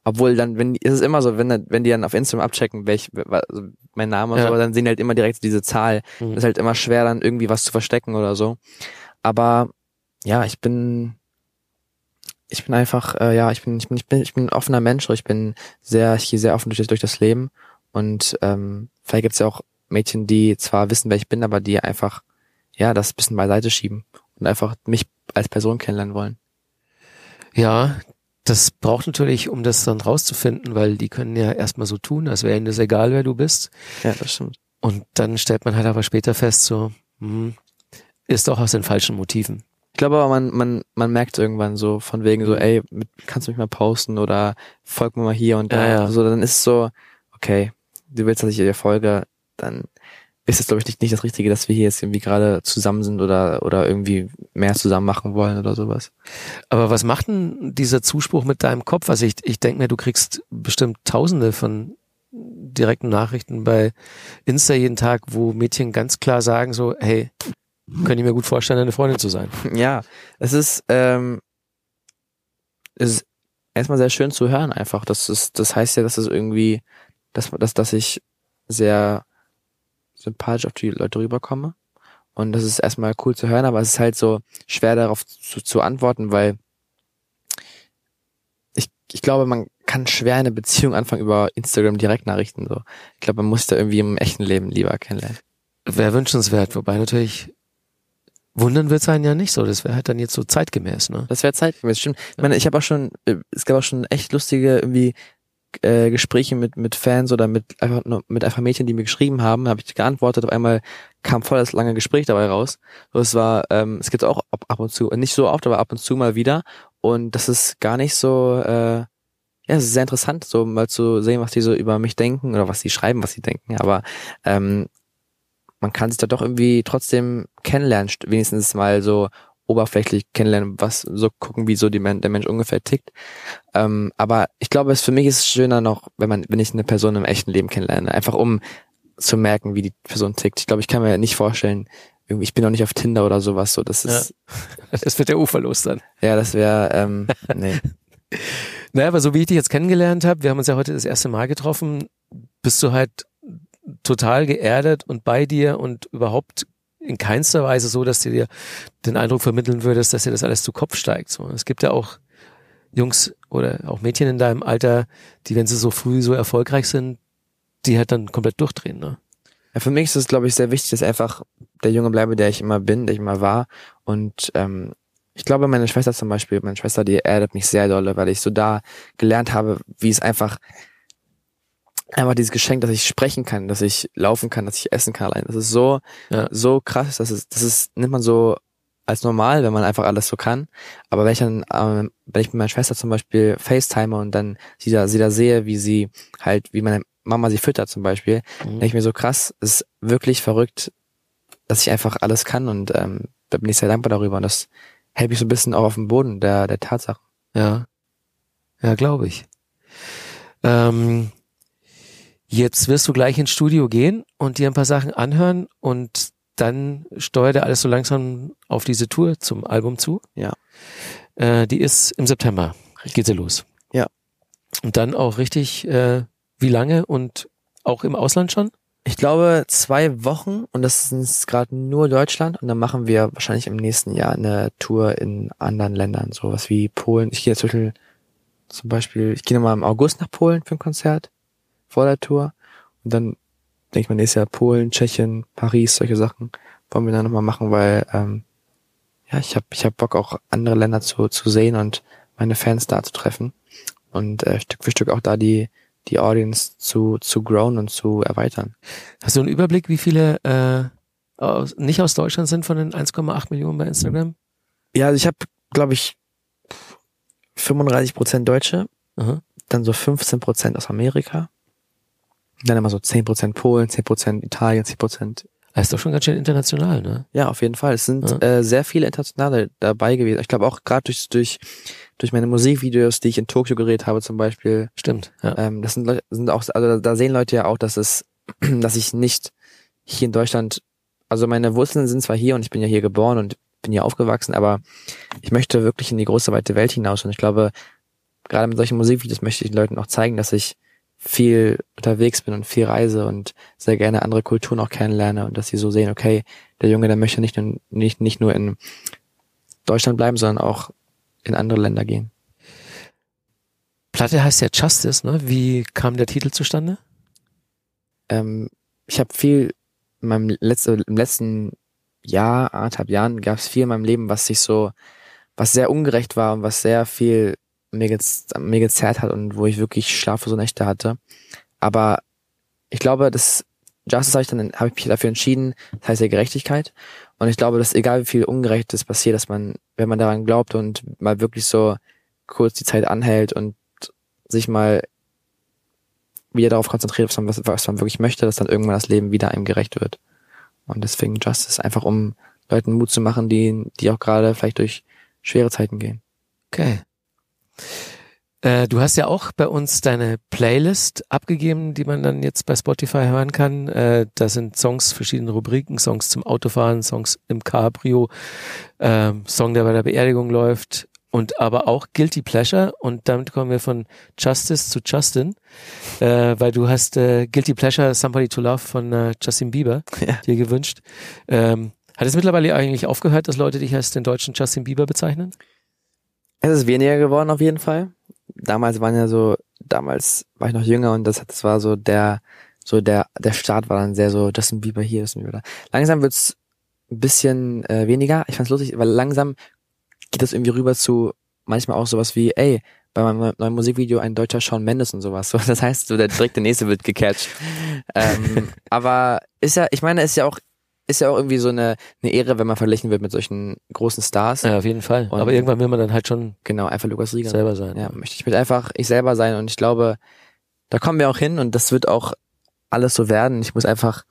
Obwohl dann, wenn, ist es immer so, wenn, wenn die dann auf Instagram abchecken, welch, also mein Name und Ja. so, dann sehen die halt immer direkt diese Zahl. Mhm. ist halt immer schwer, dann irgendwie was zu verstecken oder so. Aber ja, ich bin, ich bin einfach, äh, ja, ich bin, ich bin, ich bin, ich bin ein offener Mensch. Ich bin sehr, ich gehe sehr offen durch, durch das Leben. Und ähm, vielleicht gibt's ja auch Mädchen, die zwar wissen, wer ich bin, aber die einfach, ja, das bisschen beiseite schieben und einfach mich als Person kennenlernen wollen. Ja, das braucht natürlich, um das dann rauszufinden, weil die können ja erstmal so tun, als wäre ihnen das egal, wer du bist. Ja, das stimmt. Und dann stellt man halt aber später fest, so, hm, ist doch aus den falschen Motiven. Ich glaube aber, man, man, man merkt irgendwann so von wegen Mhm. so, ey, mit, kannst du mich mal posten oder folg mir mal hier und da. Ja, ja. So, dann ist es so, okay, du willst, dass ich dir folge, dann ist es, glaube ich, nicht, nicht das Richtige, dass wir hier jetzt irgendwie gerade zusammen sind oder, oder irgendwie mehr zusammen machen wollen oder sowas. Aber was macht denn dieser Zuspruch mit deinem Kopf? Also ich, ich denke mir, du kriegst bestimmt tausende von direkten Nachrichten bei Insta jeden Tag, wo Mädchen ganz klar sagen so, hey, könnte ich mir gut vorstellen, deine Freundin zu sein. Ja, es ist, ähm, es ist erstmal sehr schön zu hören einfach. Das ist, das heißt ja, dass es irgendwie, dass, dass, dass ich sehr sympathisch auf die Leute rüberkomme. Und das ist erstmal cool zu hören, aber es ist halt so schwer darauf zu, zu antworten, weil ich, ich glaube, man kann schwer eine Beziehung anfangen über Instagram Direktnachrichten. So. Ich glaube, man muss da irgendwie im echten Leben lieber kennenlernen. Wäre wünschenswert, wobei natürlich wundern wird sein ja nicht so. Das wäre halt dann jetzt so zeitgemäß, ne? Das wäre zeitgemäß, stimmt. Ich meine, ich habe auch schon, äh, es gab auch schon echt lustige irgendwie äh, Gespräche mit mit Fans oder mit einfach nur mit einfach Mädchen, die mir geschrieben haben, habe ich geantwortet. Auf einmal kam voll das lange Gespräch dabei raus. So, es war, ähm, es gibt auch ab, ab und zu, nicht so oft, aber ab und zu mal wieder. Und das ist gar nicht so, äh, ja, es ist sehr interessant, so mal zu sehen, was die so über mich denken oder was sie schreiben, was sie denken. Aber ähm, man kann sich da doch irgendwie trotzdem kennenlernen, st- wenigstens mal so oberflächlich kennenlernen, was so gucken, wie so die, der Mensch ungefähr tickt. Ähm, aber ich glaube, es für mich ist es schöner noch, wenn man, wenn ich eine Person im echten Leben kennenlerne, einfach um zu merken, wie die Person tickt. Ich glaube, ich kann mir nicht vorstellen, irgendwie, ich bin noch nicht auf Tinder oder sowas, so das ist, Das wird der uferlos dann. ja, das wäre, ähm, nee. Naja, aber so wie ich dich jetzt kennengelernt habe, wir haben uns ja heute das erste Mal getroffen, bist du halt total geerdet und bei dir und überhaupt in keinster Weise so, dass du dir den Eindruck vermitteln würdest, dass dir das alles zu Kopf steigt. So, es gibt ja auch Jungs oder auch Mädchen in deinem Alter, die, wenn sie so früh so erfolgreich sind, die halt dann komplett durchdrehen. Ne? Ja, für mich ist es, glaube ich, sehr wichtig, dass einfach der Junge bleibe, der ich immer bin, der ich immer war. Und ähm, ich glaube, meine Schwester zum Beispiel, meine Schwester, die erdet mich sehr dolle, weil ich so da gelernt habe, wie es einfach einfach dieses Geschenk, dass ich sprechen kann, dass ich laufen kann, dass ich essen kann allein. Das ist so, Ja. so krass, das ist, das ist, nimmt man so als normal, wenn man einfach alles so kann. Aber wenn ich dann, ähm, wenn ich mit meiner Schwester zum Beispiel FaceTime und dann sie da, sie da sehe, wie sie halt, wie meine Mama sie füttert zum Beispiel, Mhm. denke ich mir so krass, es ist wirklich verrückt, dass ich einfach alles kann und ähm, da bin ich sehr dankbar darüber und das hält mich so ein bisschen auch auf dem Boden der, der Tatsachen. Ja, ja, glaube ich. Ähm, jetzt wirst du gleich ins Studio gehen und dir ein paar Sachen anhören und dann steuert er alles so langsam auf diese Tour zum Album zu. Ja. Äh, die ist im September. Geht sie los. Ja. Und dann auch richtig äh, Wie lange und auch im Ausland schon? Ich glaube zwei Wochen und das ist gerade nur Deutschland und dann machen wir wahrscheinlich im nächsten Jahr eine Tour in anderen Ländern, sowas wie Polen. Ich gehe jetzt zum Beispiel, zum Beispiel ich gehe nochmal im August nach Polen für ein Konzert vor der Tour und dann denke ich mal nächstes Jahr Polen, Tschechien, Paris, solche Sachen wollen wir dann nochmal machen, weil ähm, ja ich habe ich hab Bock auch andere Länder zu, zu sehen und meine Fans da zu treffen und äh, Stück für Stück auch da die die Audience zu, zu grown und zu erweitern. Hast du einen Überblick, wie viele äh, aus, nicht aus Deutschland sind von den 1,8 Millionen bei Instagram? Ja, also ich habe, glaube ich, 35 Prozent Deutsche, Aha. dann so 15 Prozent aus Amerika, dann immer so 10 Prozent Polen, 10 Prozent Italien, 10 Prozent Das ist doch schon ganz schön international, ne? Ja, auf jeden Fall. Es sind Ja. äh, sehr viele Internationale dabei gewesen. Ich glaube auch gerade durch, durch, durch meine Musikvideos, die ich in Tokio gedreht habe zum Beispiel. Stimmt. Ja. Ähm, das sind Leute, sind auch, also da- da sehen Leute ja auch, dass es, dass ich nicht hier in Deutschland, also meine Wurzeln sind zwar hier und ich bin ja hier geboren und bin hier aufgewachsen, aber ich möchte wirklich in die große weite Welt hinaus und ich glaube, gerade mit solchen Musikvideos möchte ich den Leuten auch zeigen, dass ich viel unterwegs bin und viel reise und sehr gerne andere Kulturen auch kennenlerne und dass sie so sehen, okay, der Junge, der möchte nicht, nur- nicht, nicht nur in Deutschland bleiben, sondern auch in andere Länder gehen. Platte heißt ja Justice, ne? Wie kam der Titel zustande? Ähm, ich habe viel in meinem letzte, im letzten Jahr, anderthalb Jahren, gab es viel in meinem Leben, was sich so, was sehr ungerecht war und was sehr viel mir, gez mir gezerrt hat und wo ich wirklich schlaflose Nächte hatte. Aber ich glaube, das Justice habe ich dann habe ich mich dafür entschieden, das heißt ja Gerechtigkeit. Und ich glaube, dass egal wie viel Ungerechtes passiert, dass man, wenn man daran glaubt und mal wirklich so kurz die Zeit anhält und sich mal wieder darauf konzentriert, was man, was, was man wirklich möchte, dass dann irgendwann das Leben wieder einem gerecht wird. Und deswegen Justice, einfach um Leuten Mut zu machen, die, die auch gerade vielleicht durch schwere Zeiten gehen. Okay. Äh, du hast ja auch bei uns deine Playlist abgegeben, die man dann jetzt bei Spotify hören kann. Äh, da sind Songs, verschiedene Rubriken, Songs zum Autofahren, Songs im Cabrio, ähm, Song, der bei der Beerdigung läuft und aber auch Guilty Pleasure und damit kommen wir von Justice zu Justin, äh, weil du hast äh, Guilty Pleasure Somebody to Love von äh, Justin Bieber Ja. dir gewünscht. Ähm, hat es mittlerweile eigentlich aufgehört, dass Leute dich als den deutschen Justin Bieber bezeichnen? Es ist weniger geworden auf jeden Fall. Damals waren ja so, damals war ich noch jünger und das, das war so der, so der, der Start war dann sehr so Justin Bieber hier, Justin Bieber da. Langsam wird's ein bisschen äh, weniger. Ich fand's lustig, weil langsam geht das irgendwie rüber zu manchmal auch sowas wie, ey, bei meinem neuen Musikvideo ein deutscher Shawn Mendes und sowas. So, das heißt, so der direkt der nächste wird gecatcht. ähm, aber ist ja, ich meine, ist ja auch, ist ja auch irgendwie so eine, eine Ehre, wenn man verglichen wird mit solchen großen Stars. Ja, auf jeden Fall. Und- Aber irgendwann will man dann halt schon Genau, einfach Lukas Rieger. selber sein. Ja, möchte ich mit einfach ich selber sein und ich glaube, da kommen wir auch hin und das wird auch alles so werden. Ich muss einfach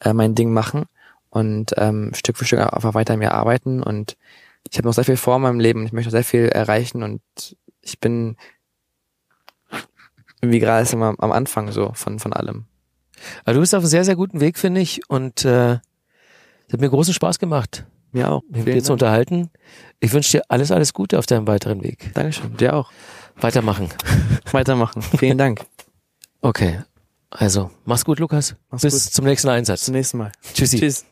äh, mein Ding machen und ähm, Stück für Stück einfach weiter an mir arbeiten und ich habe noch sehr viel vor in meinem Leben und ich möchte noch sehr viel erreichen und ich bin wie gerade ist immer am Anfang so von von allem. Aber du bist auf einem sehr, sehr guten Weg, finde ich. Und äh, es hat mir großen Spaß gemacht, Mir auch. mich mit dir zu unterhalten. Ich wünsche dir alles, alles Gute auf deinem weiteren Weg. Dankeschön. Dir auch. Weitermachen. Weitermachen. Vielen Dank. Okay. Also, mach's gut, Lukas. Mach's Bis gut. zum nächsten Einsatz. Bis zum nächsten Mal. Tschüssi. Tschüss.